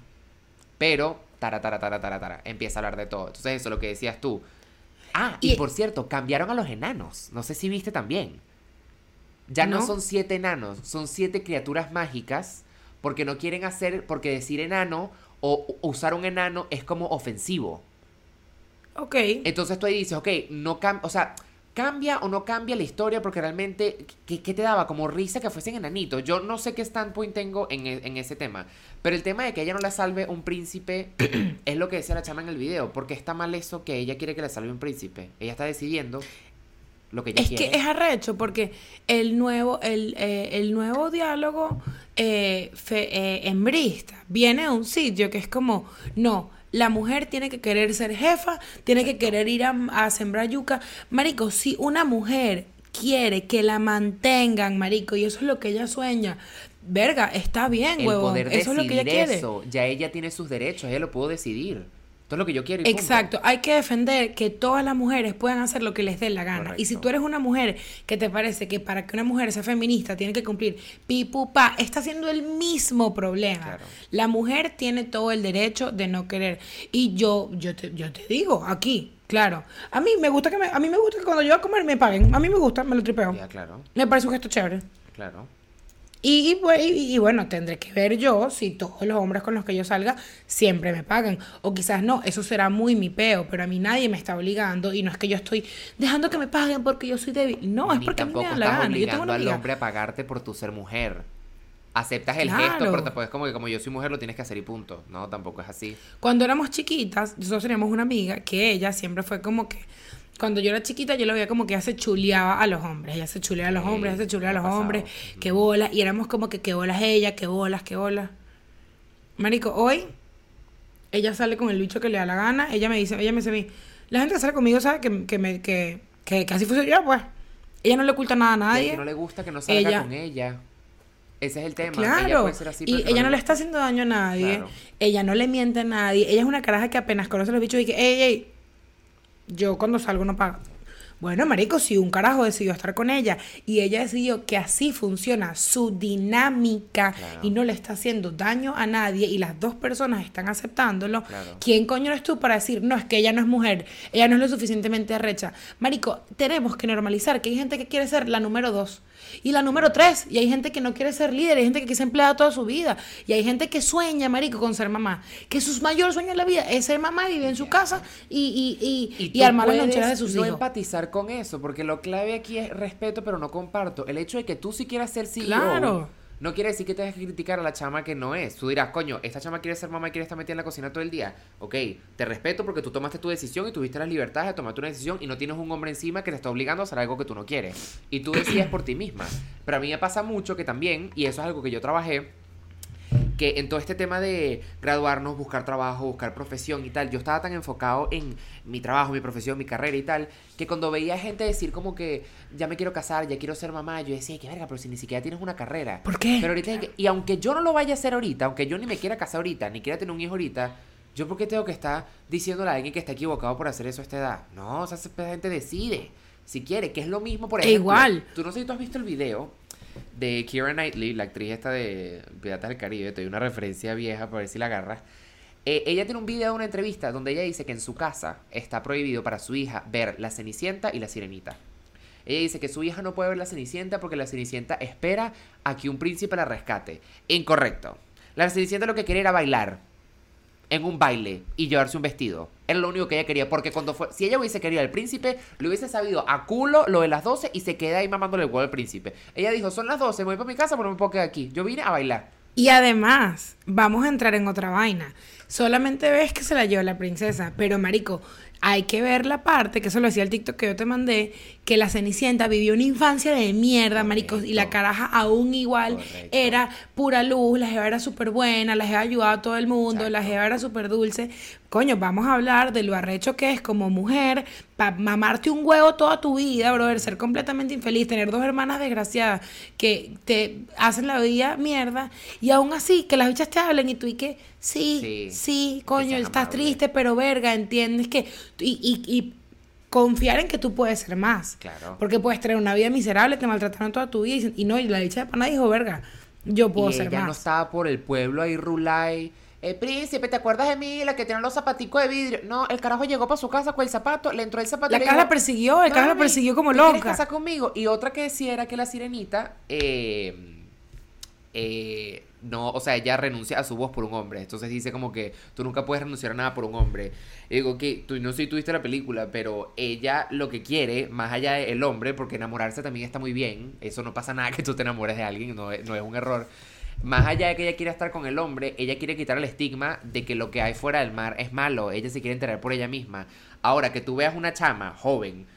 pero tara, tara, tara, tara, tara. Empieza a hablar de todo. Entonces, eso, lo que decías tú. Ah, y,
Y-
por cierto, cambiaron a los enanos. No sé si viste también. Ya no,
No.
son siete enanos, son siete criaturas mágicas. Porque no quieren hacer, porque decir enano o usar un enano es como ofensivo.
Ok.
Entonces tú ahí dices, ok, no cambia, o sea, cambia o no cambia la historia porque realmente, ¿qué, qué te daba? Como risa que fuesen enanitos. Yo no sé qué standpoint tengo en, e- en ese tema. Pero el tema de que ella no la salve un príncipe es lo que decía la chama en el video. Porque está mal eso que ella quiere que le salve un príncipe. Ella está decidiendo lo que ella
Es
quiere.
que es arrecho porque el nuevo, el, eh, el nuevo diálogo eh, fe- eh, hembrista viene de un sitio que es como, no, la mujer tiene que querer ser jefa, tiene que querer ir a, a sembrar yuca. Marico, si una mujer quiere que la mantengan, marico, y eso es lo que ella sueña, verga, está bien,
el
huevón,
poder
eso es lo que ella quiere.
eso. Ya ella tiene sus derechos, ella lo pudo decidir. Esto es lo que yo quiero. y punto.
Exacto, hay que defender que todas las mujeres puedan hacer lo que les dé la gana. Y si tú eres una mujer que te parece que para que una mujer sea feminista tiene que cumplir pi pu pa, está haciendo el mismo problema.
Claro.
La mujer tiene todo el derecho de no querer. Y yo yo te, yo te digo aquí, claro, a mí me gusta que me, a mí me gusta que cuando yo voy a comer me paguen. A mí me gusta, me lo tripeo.
Ya, claro,
Me parece un gesto chévere.
claro.
Y, y, bu- y- y bueno, tendré que ver yo si todos los hombres con los que yo salga siempre me pagan. O quizás no, eso será muy mi peo, pero a mí nadie me está obligando. Y no es que yo estoy dejando que me paguen porque yo soy débil. No, es
Ni
porque a mí me
tampoco
da la gana. Yo tengo una
al hombre a pagarte por tu ser mujer. Aceptas el
Claro.
gesto, pero después como que como yo soy mujer lo tienes que hacer y punto. No, tampoco es así.
Cuando éramos chiquitas, nosotros teníamos una amiga que ella siempre fue como que. Cuando yo era chiquita, yo lo veía como que ella se chuleaba a los hombres. Ella se chuleaba a los
Sí,
hombres, ella se chuleaba a los
pasado.
hombres. Qué bolas. Y éramos como que qué bolas ella, qué bolas, qué bolas. Marico, hoy ella sale con el bicho que le da la gana. Ella me dice, ella me dice a mí, la gente que sale conmigo sabe que, que, me, que, que fuese yo, pues. Ella no le oculta nada a nadie.
que no le gusta que no salga
Ella-
con ella. Ese es el tema. Ella
Claro,
puede ser así,
y
que
ella no le está haciendo daño a nadie,
Claro.
ella no le miente a nadie, ella es una caraja que apenas conoce a los bichos y que, ey, ey, yo cuando salgo no pago. Bueno, marico, si un carajo decidió estar con ella y ella decidió que así funciona su dinámica
Claro.
y no le está haciendo daño a nadie y las dos personas están aceptándolo,
Claro.
¿quién coño eres tú para decir, no, es que ella no es mujer, ella no es lo suficientemente arrecha? Marico, tenemos que normalizar que hay gente que quiere ser la número dos y la número tres, y hay gente que no quiere ser líder, hay gente que quiere ser empleada toda su vida, y hay gente que sueña, marico, con ser mamá, que sus mayores sueños en la vida es ser mamá y vivir en su casa y, y, y, y armar las loncheras de sus
no
hijos.
empatizar con eso, porque lo clave aquí es respeto, pero no comparto. El hecho de que tú sí quieras ser CEO
Claro.
No quiere decir que tengas que criticar a la chama que no es. Tú dirás, coño, esta chama quiere ser mamá y quiere estar metida en la cocina todo el día. Ok, te respeto porque tú tomaste tu decisión y tuviste las libertades de tomar tu decisión y no tienes un hombre encima que te está obligando a hacer algo que tú no quieres. Y tú decides por ti misma. Pero a mí me pasa mucho que también, y eso es algo que yo trabajé, que en todo este tema de graduarnos, buscar trabajo, buscar profesión y tal, yo estaba tan enfocado en mi trabajo, mi profesión, mi carrera y tal, que cuando veía gente decir como que ya me quiero casar, ya quiero ser mamá, yo decía, qué verga, pero si ni siquiera tienes una carrera.
¿Por qué?
Pero ahorita, y aunque yo no lo vaya a hacer ahorita, aunque yo ni me quiera casar ahorita, ni quiera tener un hijo ahorita, ¿Yo por qué tengo que estar diciéndole a alguien que está equivocado por hacer eso a esta edad? No, o sea, esa gente decide si quiere, que es lo mismo, por
E
ejemplo.
igual.
Tú no sé si tú has visto el video de Keira Knightley, la actriz esta de Piratas del Caribe. Te doy una referencia vieja para ver si la agarras. Eh, ella tiene un video de una entrevista donde ella dice que en su casa está prohibido para su hija ver la Cenicienta y la Sirenita. Ella dice que su hija no puede ver la Cenicienta porque la Cenicienta espera a que un príncipe la rescate. Incorrecto. La Cenicienta lo que quería era bailar en un baile y llevarse un vestido. Era lo único que ella quería, porque cuando fue, si ella hubiese querido al príncipe, le hubiese sabido a culo lo de las 12 y se queda ahí mamándole el huevo al príncipe. Ella dijo, son las 12, me voy para mi casa, pero no me puedo quedar aquí. Yo vine a bailar.
Y además, vamos a entrar en otra vaina. Solamente ves que se la lleva la princesa, pero marico, hay que ver la parte, que eso lo decía el TikTok que yo te mandé, que la Cenicienta vivió una infancia de mierda, marico, y la
Correcto.
caraja aún igual
Correcto.
era pura luz, la jeva era súper buena, la jeva ayudaba a todo el mundo, la
Exacto.
jeva era súper dulce. Coño, vamos a hablar de lo arrecho que es como mujer, para mamarte un huevo toda tu vida, brother, ser completamente infeliz, tener dos hermanas desgraciadas que te hacen la vida mierda, y aún así, que las bichas te hablen y tú y que, sí, sí, coño, estás
amable.
triste, pero verga, entiendes que, y, y, y confiar en que tú puedes ser más.
Claro.
Porque puedes tener una vida miserable, te maltrataron toda tu vida, y, y no, y la bicha de pana dijo, verga, yo puedo
y
ser
ella no
más.
estaba por el pueblo ahí rulay. Eh, príncipe, ¿te acuerdas de mí? La que tiene los zapaticos de vidrio. No, el carajo llegó para su casa con el zapato, le entró el zapato.
La cara la persiguió, el cara la
"Mami,
persiguió como
¿te quieres
loca.
casar conmigo? Y otra que decía era que la sirenita, eh, eh, no, o sea, ella renuncia a su voz por un hombre. Entonces dice como que tú nunca puedes renunciar a nada por un hombre. Y digo que tú no sé si tuviste la película, pero ella lo que quiere, más allá del hombre, porque enamorarse también está muy bien. Eso no pasa nada que tú te enamores de alguien, no no es un error. Más allá de que ella quiera estar con el hombre, ella quiere quitar el estigma de que lo que hay fuera del mar es malo. Ella se quiere enterar por ella misma. Ahora, que tú veas una chama joven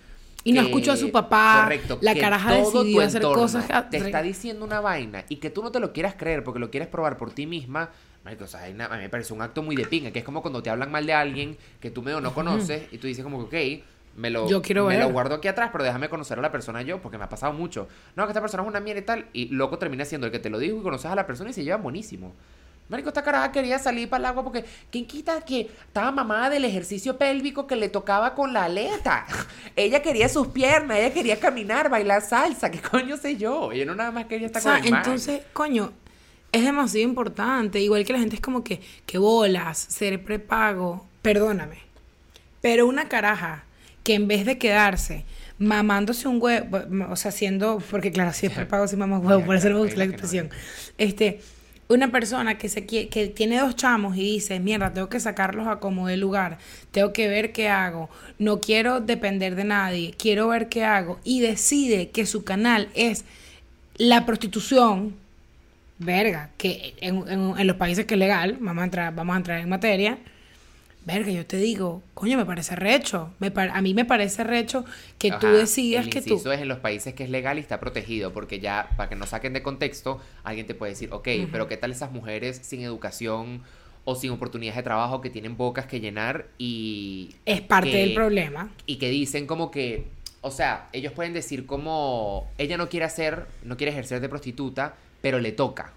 Y no escuchó a su papá,
correcto,
la caraja decidió hacer cosas
Te está diciendo una vaina y que tú no te lo quieras creer porque lo quieres probar por ti misma. o sea, a mí me parece un acto muy de pinga, que es como cuando te hablan mal de alguien que tú medio no conoces y tú dices como que, ok, me lo,
Yo quiero
me
ver.
lo guardo aquí atrás, pero déjame conocer a la persona yo, porque me ha pasado mucho. No, que esta persona es una mierda y tal, y loco termina siendo el que te lo dijo y conoces a la persona y se llevan buenísimo. Marico, esta caraja quería salir para el agua porque ¿quién quita que estaba mamada del ejercicio pélvico que le tocaba con la aleta? Ella quería sus piernas, ella quería caminar, bailar salsa, ¿qué coño sé yo? Ella no nada más quería
O
estar
sea,
con el man.
entonces, coño, es demasiado importante. Igual que la gente es como que, que bolas, ser prepago. Perdóname. Pero una caraja que en vez de quedarse mamándose un huevo, o sea, siendo, porque claro, si es prepago, si mamas huevo, por eso no me gusta la expresión. Este, una persona que se que tiene dos chamos y dice, mierda, tengo que sacarlos a como de lugar, tengo que ver qué hago, no quiero depender de nadie, quiero ver qué hago, y decide que su canal es la prostitución, verga, que en, en- en los países que es legal, vamos a entrar, vamos a entrar en materia, verga, yo te digo, coño, me parece recho, me par- a mí me parece recho que tú
Ajá,
decidas
el
que tú...
inciso es en los países que es legal y está protegido, porque ya, para que no saquen de contexto, alguien te puede decir, ok, pero ¿qué tal esas mujeres sin educación o sin oportunidades de trabajo que tienen bocas que llenar y...
Es parte
que-
del problema.
Y que dicen como que, o sea, ellos pueden decir como, ella no quiere hacer, no quiere ejercer de prostituta, pero le toca.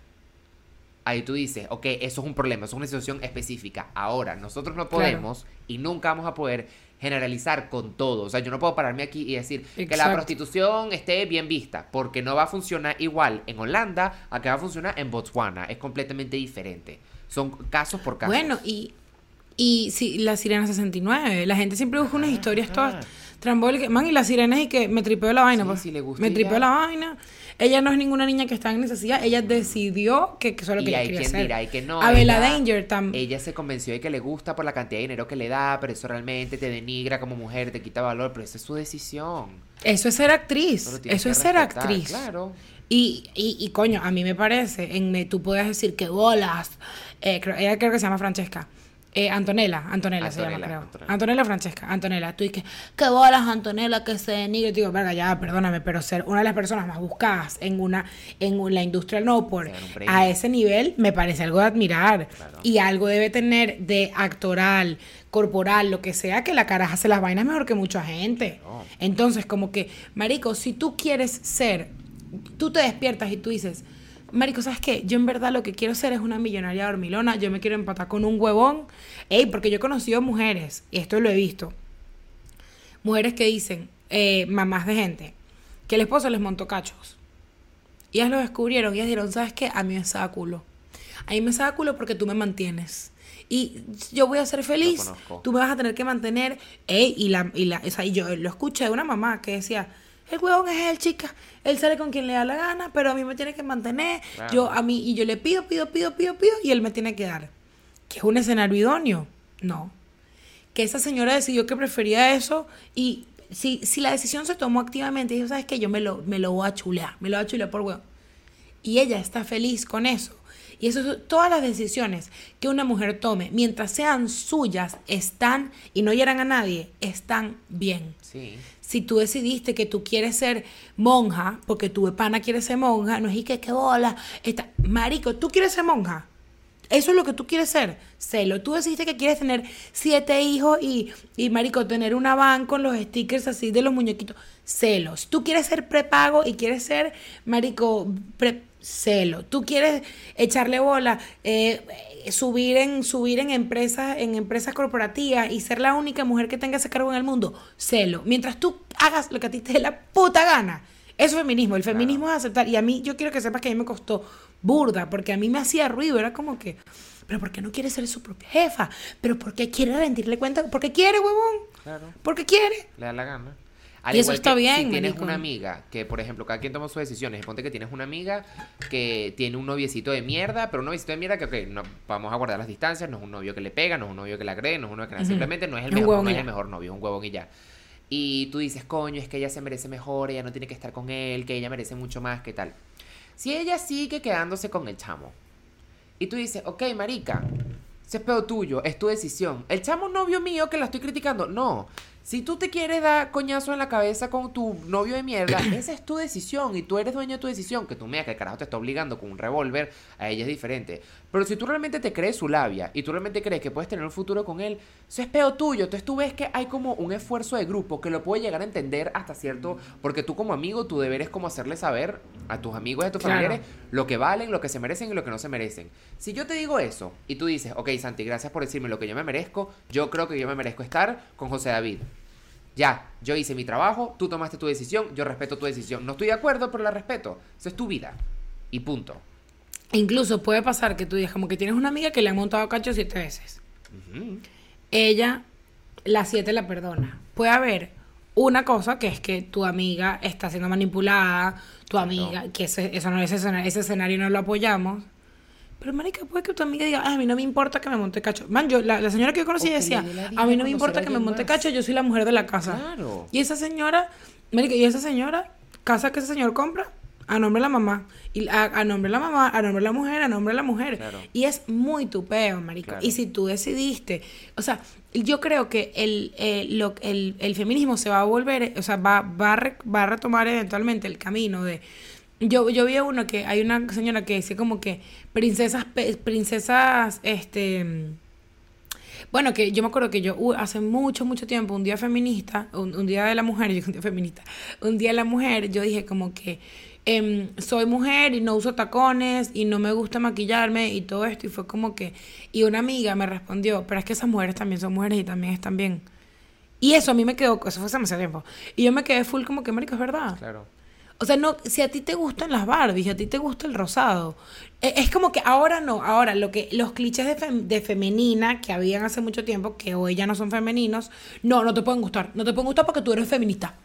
Ahí tú dices, ok, eso es un problema, eso es una situación específica. Ahora, nosotros no
Claro.
podemos y nunca vamos a poder generalizar con todo. O sea, yo no puedo pararme aquí y decir que la prostitución esté bien vista, porque no va a funcionar igual en Holanda a que va a funcionar en Botswana. Es completamente diferente. Son casos por casos.
Bueno, y, y si la Sirena 69, la gente siempre busca unas historias todas trambólicas. Man, y la Sirena es y que me tripeó la vaina.
Sí,
pues.
si le gusta
me tripeó
ya.
la vaina. Ella no es ninguna niña que está en necesidad. Ella decidió que, que eso es lo que
y
ella
hay
quería
quien
hacer.
dirá y que no.
Abela Danger también.
Ella se convenció de que le gusta por la cantidad de dinero que le da, pero eso realmente te denigra como mujer, te quita valor, pero esa es su decisión.
Eso es ser actriz.
Eso
es ser actriz.
Claro.
Y, y, y coño, a mí me parece, en, eh, tú puedes decir que bolas. eh, creo- ella creo que se llama Francesca. Eh, Antonella, Antonella, se llama,
Antonella,
creo.
Antonella.
Antonella. Francesca, Antonella. Tú dices, que bolas, Antonella, que se denigre. Digo, verga, ya, perdóname, pero ser una de las personas más buscadas en una en la industria no por a ese nivel me parece algo de admirar.
Claro.
Y algo debe tener de actoral, corporal, lo que sea, que la caraja hace las vainas mejor que mucha gente.
No.
Entonces, como que, marico, si tú quieres ser, tú te despiertas y tú dices, Marico, ¿sabes qué? Yo en verdad lo que quiero ser es una millonaria dormilona. Yo me quiero empatar con un huevón. Ey, porque yo he conocido mujeres, y esto lo he visto. Mujeres que dicen, eh, mamás de gente, que el esposo les montó cachos. Y ellas lo descubrieron y ellas dijeron, ¿sabes qué? A mí me saca culo. A mí me saca culo porque tú me mantienes. Y yo voy a ser feliz. Tú me vas a tener que mantener. Ey, y la, y la, o sea, y yo lo escuché de una mamá que decía, el huevón es él, chica. Él sale con quien le da la gana, pero a mí me tiene que mantener.
Claro.
Yo, a mí, y yo le pido, pido, pido, pido, pido, y él me tiene que dar. ¿Que es un escenario idóneo? No. Que esa señora decidió que prefería eso y si, si la decisión se tomó activamente, dijo, ¿sabes qué? Yo me lo, me lo voy a chulear, me lo voy a chulear por huevo. Y ella está feliz con eso. Y eso son todas las decisiones que una mujer tome, mientras sean suyas, están y no hieran a nadie, están bien.
Sí.
Si tú decidiste que tú quieres ser monja, porque tu pana quiere ser monja, no es y que qué bola. Está, marico, tú quieres ser monja. Eso es lo que tú quieres ser. Celo. Tú decidiste que quieres tener siete hijos y, y marico, tener una van con los stickers así de los muñequitos. Celos. Tú quieres ser prepago y quieres ser, marico, pre- celo. Tú quieres echarle bola, eh, subir en subir en empresas en empresas corporativas y ser la única mujer que tenga ese cargo en el mundo. Celo. Mientras tú hagas lo que a ti te dé la puta gana. Eso es feminismo. El feminismo es aceptar. Y a mí, yo quiero que sepas que a mí me costó burda, porque a mí me hacía ruido. Era como que, pero ¿por qué no quiere ser su propia jefa? ¿Pero por qué quiere rendirle cuenta? Porque quiere, huevón.
Claro.
Porque quiere.
Le da la gana.
Y eso está bien,
Si tienes
marico.
una amiga que, por ejemplo, cada quien toma sus decisiones. Ponte que tienes una amiga que tiene un noviecito de mierda, pero un noviecito de mierda que, ok, no, vamos a guardar las distancias. No es un novio que le pega, no es un novio que la agrede, no es uno que nada. Simplemente no es el
Un
mejor, no es el mejor novio, es un huevón y ya. Y tú dices, coño, es que ella se merece mejor, ella no tiene que estar con él, que ella merece mucho más, que tal. Si ella sigue quedándose con el chamo, y tú dices, ok, marica, ese es pedo tuyo, es tu decisión. El chamo es novio mío que la estoy criticando. No. Si tú te quieres dar coñazo en la cabeza con tu novio de mierda, esa es tu decisión y tú eres dueño de tu decisión. Que tú me digas que el carajo te está obligando con un revólver, a ella es diferente. Pero si tú realmente te crees su labia y tú realmente crees que puedes tener un futuro con él, eso es pedo tuyo. Entonces tú ves que hay como un esfuerzo de grupo que lo puede llegar a entender hasta cierto. Porque tú como amigo, tu deber es como hacerle saber a tus amigos y a tus
Claro.
familiares lo que valen, lo que se merecen y lo que no se merecen. Si yo te digo eso y tú dices, ok, Santi, gracias por decirme lo que yo me merezco, yo creo que yo me merezco estar con José David. Ya, yo hice mi trabajo, tú tomaste tu decisión, yo respeto tu decisión. No estoy de acuerdo, pero la respeto. Esa es tu vida. Y punto.
Incluso puede pasar que tú digas como que tienes una amiga que le han montado cacho siete veces. Ella, las siete la perdona. Puede haber una cosa que es que tu amiga está siendo manipulada, tu amiga, que ese, eso no, ese, ese escenario no lo apoyamos. Pero, marica, puede que tu amiga diga, "Ay, a mí no me importa que me monte cacho. Man, yo, la, la señora que yo conocí decía, a mí no me importa que me monte
más".
cacho, yo soy la mujer de la casa.
Claro.
Y esa señora, marica, y esa señora, casa que ese señor compra, a nombre de la mamá. Y a, a nombre de la mamá, a nombre de la mujer, a nombre de la mujer.
Claro.
Y es muy tupeo, marico.
Claro.
Y si tú decidiste, o sea, yo creo que el, eh, lo, el, el feminismo se va a volver, o sea, va, va, a, re- va a retomar eventualmente el camino de... Yo, yo vi uno que hay una señora que decía como que princesas, princesas, este... Bueno, que yo me acuerdo que yo uh, hace mucho, mucho tiempo, un día feminista, un, un día de la mujer, yo un día feminista, un día de la mujer, yo dije como que em, soy mujer y no uso tacones y no me gusta maquillarme y todo esto, y fue como que, y una amiga me respondió, pero es que esas mujeres también son mujeres y también están bien. Y eso a mí me quedó, eso fue hace demasiado tiempo, y yo me quedé full como que, marico, es verdad.
Claro.
O sea, no, si a ti te gustan las Barbies, si a ti te gusta el rosado, e- es como que ahora no, ahora lo que los clichés de, fem- de femenina que habían hace mucho tiempo, que hoy ya no son femeninos, no, no te pueden gustar, no te pueden gustar porque tú eres feminista.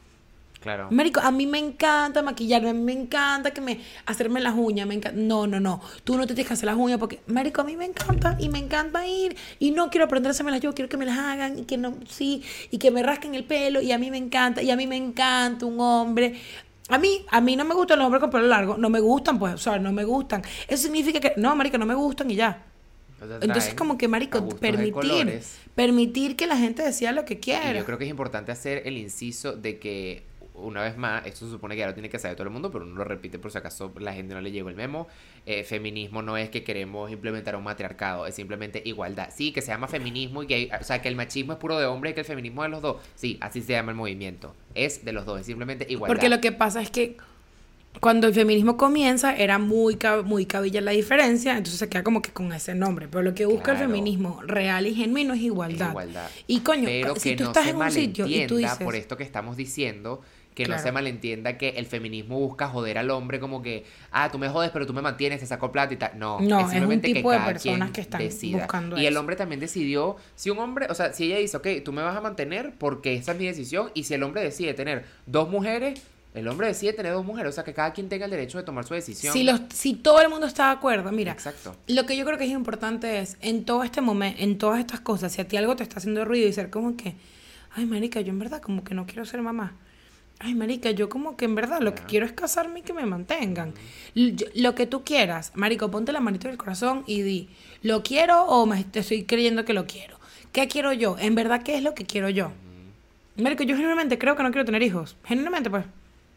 Claro.
Marico, a mí me encanta maquillarme, a mí me encanta que me hacerme las uñas, me encanta. No, no, no. Tú no te tienes que hacer las uñas porque, marico, a mí me encanta y me encanta ir y no quiero aprender a hacérmelas yo, quiero que me las hagan y que no, sí, y que me rasquen el pelo y a mí me encanta y a mí me encanta un hombre. A mí, a mí no me gustan los hombres con pelo largo, no me gustan, pues, o sea, no me gustan. Eso significa que, no, marico, no me gustan y ya. Entonces, como que, marico, permitir, permitir que la gente decida lo que
Y
quiera.
yo creo que es importante hacer el inciso de que, una vez más, esto se supone que ya lo tiene que saber todo el mundo, pero uno lo repite por si acaso la gente no le llegó el memo. Eh, feminismo no es que queremos implementar un matriarcado, es simplemente igualdad. Sí, que se llama feminismo y que, hay- o sea, que el machismo es puro de hombre y que el feminismo es de los dos. Sí, así se llama el movimiento. Es de los dos, es simplemente igualdad.
Porque lo que pasa es que cuando el feminismo comienza era muy, cab- muy cabilla la diferencia, entonces se queda como que con ese nombre. Pero lo que busca el feminismo real y genuino es igualdad.
Es igualdad.
Y coño,
Pero
si
que
tú
no
estás
se
en un sitio y tú dices...
por esto que estamos diciendo, que no se malentienda que el feminismo busca joder al hombre como que, ah, tú me jodes, pero tú me mantienes, te saco plata y tal. No,
No, es un
simplemente
tipo
que
de personas que están
decida.
buscando
Y el hombre también decidió, si un hombre, o sea, si ella dice, ok, tú me vas a mantener porque esa es mi decisión, y si el hombre decide tener dos mujeres, el hombre decide tener dos mujeres, o sea, que cada quien tenga el derecho de tomar su decisión.
Si, los, si todo el mundo está de acuerdo, mira,
Exacto.
lo que yo creo que es importante es, en todo este momento, en todas estas cosas, si a ti algo te está haciendo ruido y ser como que, ay, marica, yo en verdad como que no quiero ser mamá. Ay, marica, yo como que en verdad lo que quiero es casarme y que me mantengan. Yo- lo que tú quieras, marico, ponte la manito en el corazón y di, ¿lo quiero o me estoy creyendo que lo quiero? ¿Qué quiero yo? ¿En verdad qué es lo que quiero yo? Marico, yo genuinamente creo que no quiero tener hijos. Genuinamente, pues.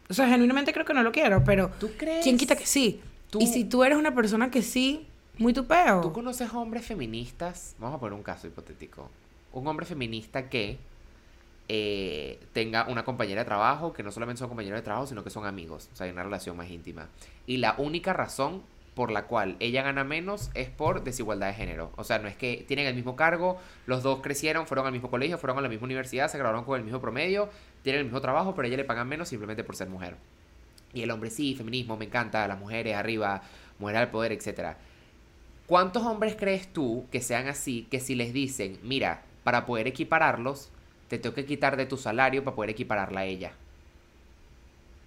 O sea, genuinamente creo que no lo quiero, pero...
¿Tú crees?
¿Quién quita que sí?
Tú-
Y si tú eres una persona que sí, muy tu peo.
¿Tú conoces hombres feministas? Vamos a poner un caso hipotético. Un hombre feminista que eh, tenga una compañera de trabajo, que no solamente son compañeros de trabajo, sino que son amigos. O sea, hay una relación más íntima. Y la única razón por la cual ella gana menos es por desigualdad de género. O sea, no es que tienen el mismo cargo, los dos crecieron, fueron al mismo colegio, fueron a la misma universidad, se graduaron con el mismo promedio, tienen el mismo trabajo, pero a ella le pagan menos simplemente por ser mujer. Y el hombre sí, feminismo, me encanta, las mujeres arriba, mujeres al poder, etcétera. ¿Cuántos hombres crees tú que sean así que si les dicen, mira, para poder equipararlos, te tengo que quitar de tu salario para poder equipararla a ella?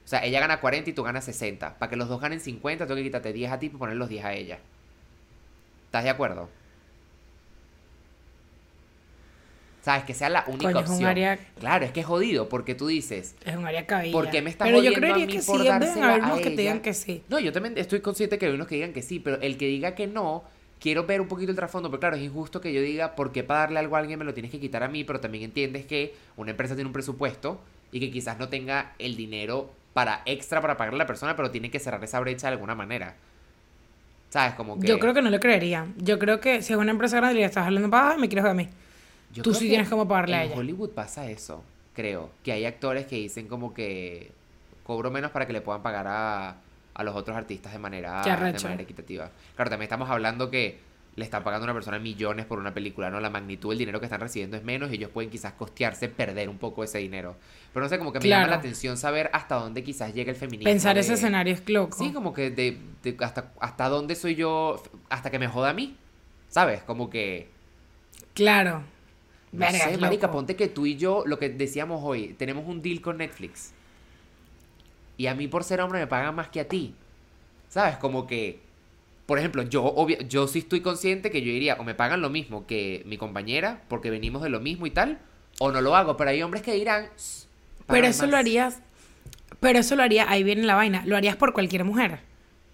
O sea, ella gana 40 y tú ganas 60. Para que los dos ganen 50, tengo que quitarte 10 a ti y poner los 10 a ella. ¿Estás de acuerdo? ¿Sabes? Que sea la única
Coño,
opción.
área-
Claro, es que es jodido porque tú dices,
Es un área cabilla.
¿Por qué me estás
Pero yo
jodiendo a
creería
mí
que sí,
por
deben
dársela
haber unos que te digan que sí.
No, yo también estoy consciente que hay unos que digan que sí, pero el que diga que no, quiero ver un poquito el trasfondo, pero claro, es injusto que yo diga, ¿por qué para darle algo a alguien me lo tienes que quitar a mí? Pero también entiendes que una empresa tiene un presupuesto y que quizás no tenga el dinero para extra para pagarle a la persona, pero tiene que cerrar esa brecha de alguna manera. ¿Sabes? Como que...
Yo creo que no le creería. Yo creo que si es una empresa grande y le estás hablando para me quieres ver a mí.
Yo
tú sí tienes como pagarle a
en
ella.
Hollywood pasa eso, creo. Que hay actores que dicen como que cobro menos para que le puedan pagar a, a los otros artistas de manera, de manera equitativa. Claro, también estamos hablando que le están pagando a una persona millones por una película, ¿no? La magnitud del dinero que están recibiendo es menos y ellos pueden quizás costearse perder un poco ese dinero. Pero no sé, como que me llama la atención saber hasta dónde quizás llega el feminismo.
Pensar
de-
ese escenario es loco.
Sí, como que de, de hasta, hasta dónde soy yo, hasta que me joda a mí, ¿sabes? Como que...
Claro.
No
Verga,
sé,
es
marica, ponte que tú y yo, lo que decíamos hoy, tenemos un deal con Netflix. Y a mí por ser hombre me pagan más que a ti. ¿Sabes? Como que, por ejemplo, yo, obvia- yo sí estoy consciente que yo diría, o me pagan lo mismo que mi compañera, porque venimos de lo mismo y tal, o no lo hago. Pero hay hombres que dirán, "Shh,
Pero eso lo
más".
harías. Pero eso lo haría, ahí viene la vaina. Lo harías por cualquier mujer.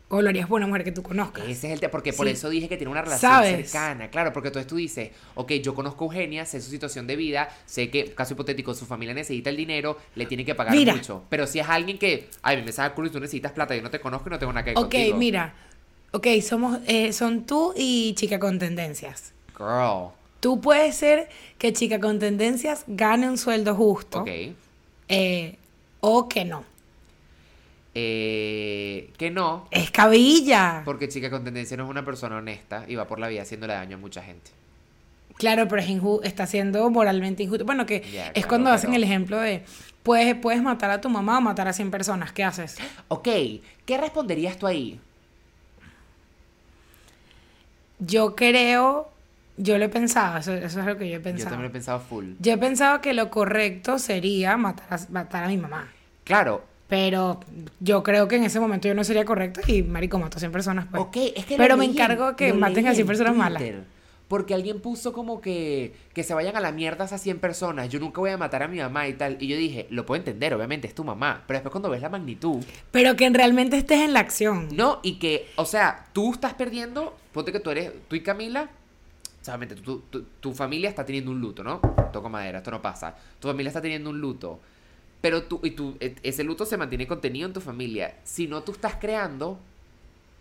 O lo harías por una mujer que tú conozcas.
Ese es el tema, porque por
Sí.
eso dije que tiene una relación
¿Sabes?
cercana, claro, porque entonces tú dices, ok, yo conozco a Eugenia, sé su situación de vida, sé que, caso hipotético, su familia necesita el dinero, le tiene que pagar
Mira.
mucho. Pero si es alguien que, ay, me saca culo y tú necesitas plata, yo no te conozco y no tengo nada que ver
Ok,
contigo.
mira. Ok, somos, eh, son tú y chica con tendencias.
Girl.
Tú puedes ser que chica con tendencias gane un sueldo justo.
Ok.
eh, o que no.
Eh, que no,
Es cabilla.
porque chica con tendencia no es una persona honesta y va por la vida haciéndole daño a mucha gente.
Claro, pero es está siendo moralmente injusto. Bueno, que es
claro,
cuando hacen
pero-
el ejemplo de puedes, puedes matar a tu mamá o matar a 100 personas. ¿Qué haces?
Ok, ¿qué responderías tú ahí?
Yo creo, yo lo he pensado, eso, eso es lo que yo he
Yo
pensado.
también lo he pensado full.
Yo he pensado que lo correcto sería matar a, matar a mi mamá.
Claro,
Pero yo creo que en ese momento yo no sería correcto y marico mató a 100 personas. Pues.
Ok, es que
Pero me
en-
encargo que maten a 100
en
personas malas.
Porque alguien puso como que, que se vayan a la mierda esas 100 personas. Yo nunca voy a matar a mi mamá y tal. Y yo dije, lo puedo entender, obviamente, es tu mamá. Pero después cuando ves la magnitud,
Pero que realmente estés en la acción.
no, y que, o sea, tú estás perdiendo, ponte que tú eres, tú y Camila, o sea, obviamente, tu, tu- tu familia está teniendo un luto, ¿no? Toco madera, esto no pasa. Tu familia está teniendo un luto. Pero tú, y tú, e- ese luto se mantiene contenido en tu familia. Si no, tú estás creando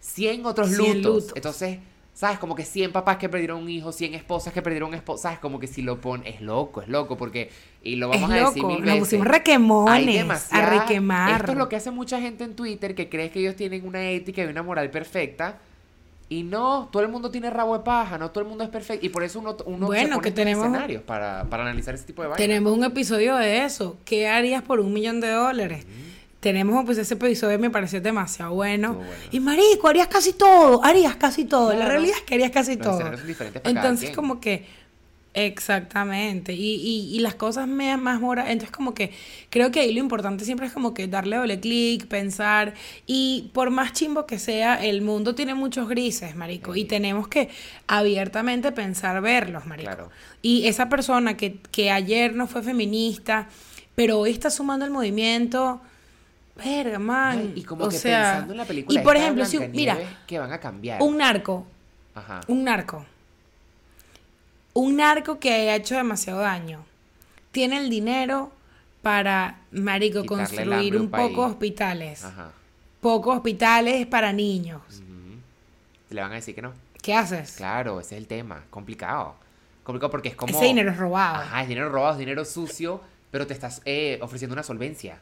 100 otros
100
lutos.
lutos.
Entonces, ¿sabes? Como que 100 papás que perdieron un hijo, 100 esposas que perdieron esposas, ¿sabes? Como que si lo pones, es loco, es loco, porque Y lo
Es
vamos a decir
loco,
mil
nos
veces.
pusimos requemones, a requemar.
Esto es lo que hace mucha gente en Twitter que cree que ellos tienen una ética y una moral perfecta. Y no, todo el mundo tiene rabo de paja, no todo el mundo es perfecto. Y por eso uno, uno
Bueno,
se pone
que
estos
tenemos-
escenarios para, para analizar ese tipo de vainas.
Tenemos un episodio de eso. ¿Qué harías por un millón de dólares? Tenemos pues ese episodio me pareció demasiado bueno. Y marico, harías casi todo, harías casi todo. La realidad es que harías casi
Los
todo.
escenarios son diferentes para cada
Entonces
quien.
como que exactamente y, y, y las cosas me más moras entonces como que creo que ahí lo importante siempre es como que darle doble clic pensar y por más chimbo que sea el mundo tiene muchos grises marico y tenemos que abiertamente pensar verlos marico
Claro.
y esa persona que, que ayer no fue feminista pero hoy está sumando el movimiento verga man
y como
o
que
sea
pensando en la película
y por ejemplo si mira
que van a cambiar.
un narco
Ajá.
un narco. Un narco que haya hecho demasiado daño. Tiene el dinero para, marico,
Quitarle
construir un
país.
poco hospitales.
Ajá.
Pocos hospitales para niños.
Ujú. Le van a decir que no.
¿Qué haces?
Claro, ese es el tema. Complicado. Complicado porque es como.
Ese dinero es robado.
Ajá, es dinero robado, es dinero sucio, pero te estás eh, ofreciendo una solvencia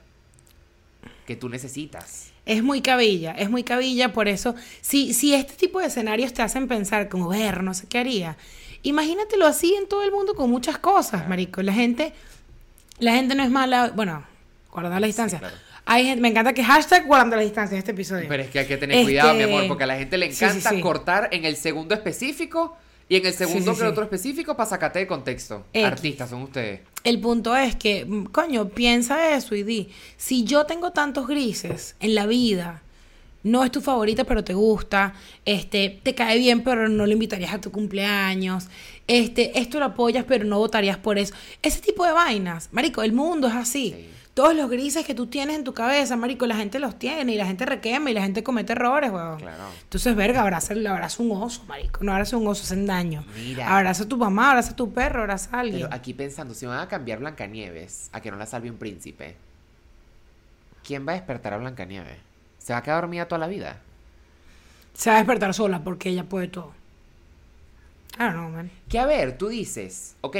que tú necesitas.
Es muy cabilla, es muy cabilla, por eso, si, si este tipo de escenarios te hacen pensar como, ver, no sé qué haría, imagínatelo así en todo el mundo con muchas cosas, marico. La gente, la gente no es mala, bueno, guardando la
Sí,
distancia.
claro.
Hay gente, me encanta que hashtag guardando la distancia en este episodio.
Pero es que hay que tener
Este-
cuidado, mi amor, porque a la gente le
Sí, sí,
encanta
sí.
cortar en el segundo específico y en el segundo que el otro específico para sacarte de contexto.
X.
Artistas son ustedes.
El punto es que, mm, coño, piensa eso y di, si yo tengo tantos grises en la vida, no es tu favorita pero te gusta, este, te cae bien pero no lo invitarías a tu cumpleaños, este, esto lo apoyas pero no votarías por eso, ese tipo de vainas, marico, el mundo es así.
Sí.
Todos los grises que tú tienes en tu cabeza, marico, la gente los tiene y la gente requema y la gente comete errores, weón.
Claro.
Entonces, verga, abraza, abraza un oso, marico. No abraza un oso, hacen daño.
Mira.
Abraza a tu mamá, abraza a tu perro, abraza a alguien.
Pero aquí pensando, si van a cambiar Blancanieves a que no la salve un príncipe, ¿quién va a despertar a Blancanieves? ¿Se va a quedar dormida toda la vida?
Se va a despertar sola porque ella puede todo. I don't know, man.
Que a ver, tú dices, ok,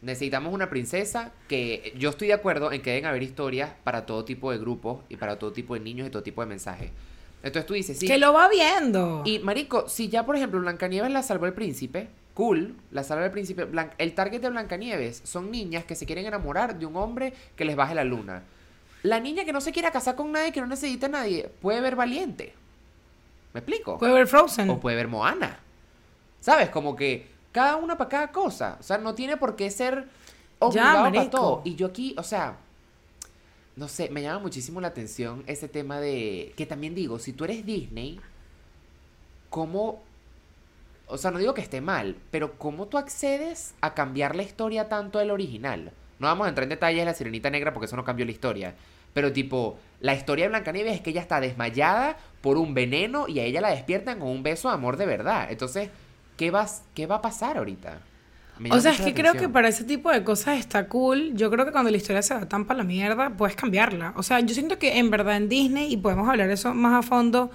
necesitamos una princesa que yo estoy de acuerdo en que deben haber historias para todo tipo de grupos y para todo tipo de niños y todo tipo de mensajes. Entonces tú dices, sí.
Que lo va viendo.
Y marico, si ya por ejemplo Blancanieves la salvó el príncipe, cool, la salva el príncipe. Blan- el target de Blancanieves son niñas que se quieren enamorar de un hombre que les baje la luna. La niña que no se quiera casar con nadie, que no necesita a nadie, puede ver valiente. ¿Me explico?
Puede ver Frozen.
O puede ver Moana. ¿Sabes? Como que cada una para cada cosa. O sea, no tiene por qué ser obligado para todo. Y yo aquí, o sea, no sé, me llama muchísimo la atención ese tema de. Que también digo, si tú eres Disney, ¿cómo. O sea, no digo que esté mal, pero ¿cómo tú accedes a cambiar la historia tanto del original? No vamos a entrar en detalles de la sirenita negra porque eso no cambió la historia. Pero tipo, la historia de Blancanieves es que ella está desmayada por un veneno y a ella la despiertan con un beso de amor de verdad. Entonces, ¿qué, vas, qué va a pasar ahorita?
O sea, es que creo que para ese tipo de cosas está cool. Yo creo que cuando la historia se va tan para la mierda, puedes cambiarla. O sea, yo siento que en verdad en Disney, y podemos hablar eso más a fondo,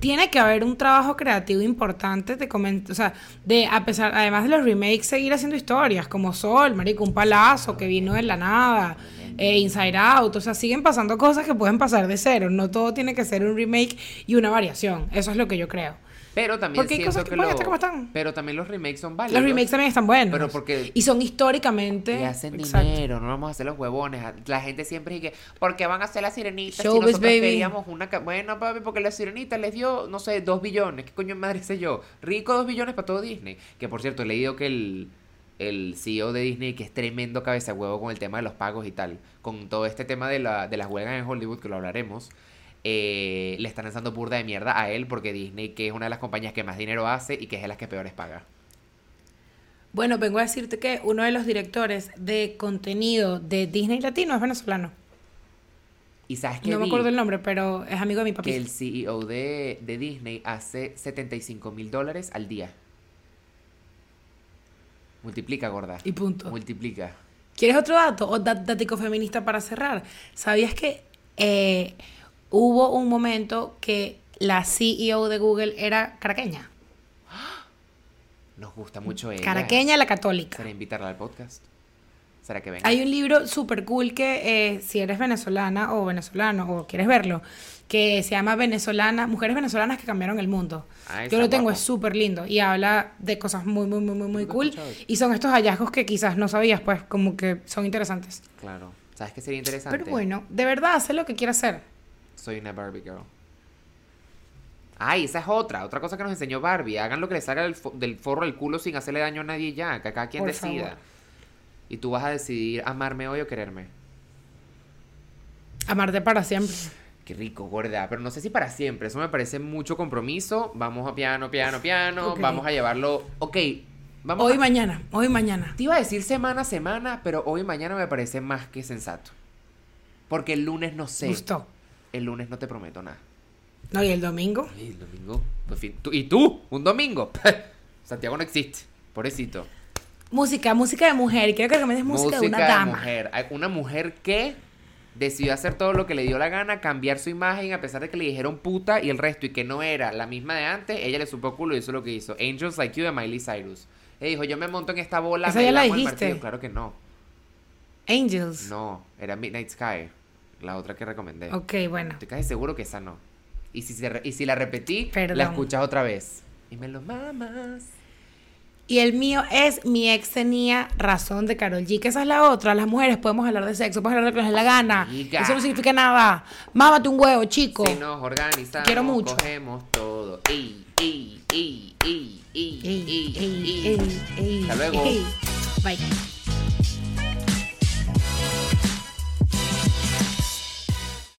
tiene que haber un trabajo creativo importante. Te comento, o sea, de a pesar, además de los remakes, seguir haciendo historias como Sol, Marico, un palazo que vino de la nada, eh, Inside Out. O sea, siguen pasando cosas que pueden pasar de cero. No todo tiene que ser un remake y una variación. Eso es lo que yo creo.
Pero también
Porque hay
siento
cosas que
que
pueden
lo-
estar como están.
Pero también los remakes son válidos.
Los remakes también están buenos.
Pero porque-
Y son históricamente.
Y hacen
Exacto.
dinero, no vamos a hacer los huevones. La gente siempre dice, ¿por qué van a hacer la sirenita? si
Showbiz,
nosotros
baby.
queríamos una... ca-". Bueno, papi, porque la sirenita les dio, no sé, dos billones. ¿Qué coño madre sé yo? Rico dos billones para todo Disney. Que por cierto, he leído que el, el CEO de Disney, que es tremendo cabeza de huevo con el tema de los pagos y tal, con todo este tema de, la, de las huelgas en Hollywood, que lo hablaremos, eh, le están lanzando burda de mierda a él porque Disney, que es una de las compañías que más dinero hace y que es de las que peores paga.
Bueno, vengo a decirte que uno de los directores de contenido de Disney Latino es venezolano.
¿Y sabes qué
No me acuerdo el nombre, pero es amigo de mi papi.
que el CEO de, de Disney hace 75 mil dólares al día. Multiplica, gorda.
Y punto.
Multiplica.
¿Quieres otro dato? O dat- datico feminista para cerrar. ¿Sabías que eh, hubo un momento que la CEO de Google era caraqueña?
Nos gusta mucho ella.
Caraqueña la católica.
Para invitarla al podcast. será que venga.
Hay un libro súper cool que eh, si eres venezolana o venezolano o quieres verlo, que se llama Venezolana, Mujeres Venezolanas que cambiaron el mundo.
Ah,
Yo lo tengo,
guapo.
es súper lindo y habla de cosas muy, muy, muy, muy, muy cool. Y son estos hallazgos que quizás no sabías, pues como que son interesantes.
Claro. ¿Sabes qué sería interesante?
Pero bueno, de verdad, haz lo que quieras hacer.
Soy una Barbie girl. Ay, esa es otra. Otra cosa que nos enseñó Barbie. Hagan lo que les salga del, fo- del forro del culo sin hacerle daño a nadie ya. Que cada quien
Por
decida.
favor.
Y tú vas a decidir amarme hoy o quererme.
Amarte para siempre.
Qué rico, gorda. Pero no sé si para siempre. Eso me parece mucho compromiso. Vamos a piano, piano, piano. Vamos a llevarlo. Ok. Vamos
Hoy
a-
y mañana, hoy y mañana.
Te iba a decir semana a semana, pero hoy y mañana me parece más que sensato. Porque el lunes no sé.
Gustó.
El lunes no te prometo nada.
No, y el domingo.
Ay, el domingo. Pues fin- tú- ¿Y tú? ¿Un domingo? Santiago no existe. Pobrecito.
Música, música de mujer. Quiero que recomiendes música, de una dama.
mujer. Hay Una mujer que decidió hacer todo lo que le dio la gana, cambiar su imagen a pesar de que le dijeron puta y el resto y que no era la misma de antes, ella le supo culo y hizo lo que hizo. Angels Like You de Miley Cyrus. Ella dijo, yo me monto en esta bola,
¿Esa
me
ya la dijiste?
martillo". Claro que no.
Angels.
No, era Midnight Sky, la otra que recomendé.
Ok, bueno.
Estoy casi seguro que esa no. Y si, se re- y si la repetí,
Perdón.
la escuchas otra vez. Y me lo mamas.
Y el mío es Mi ex tenía razón de Carol G, que esa es la otra. Las mujeres podemos hablar de sexo, podemos hablar de lo que nos dé la gana. Eso no significa nada. Mámate un huevo, chico.
Si nos organizamos,
Quiero mucho.
cogemos todo. Ey, ey, ey, ey, ey,
Ey,
ey,
ey,
ey.
ey,
Hasta luego.
Bye.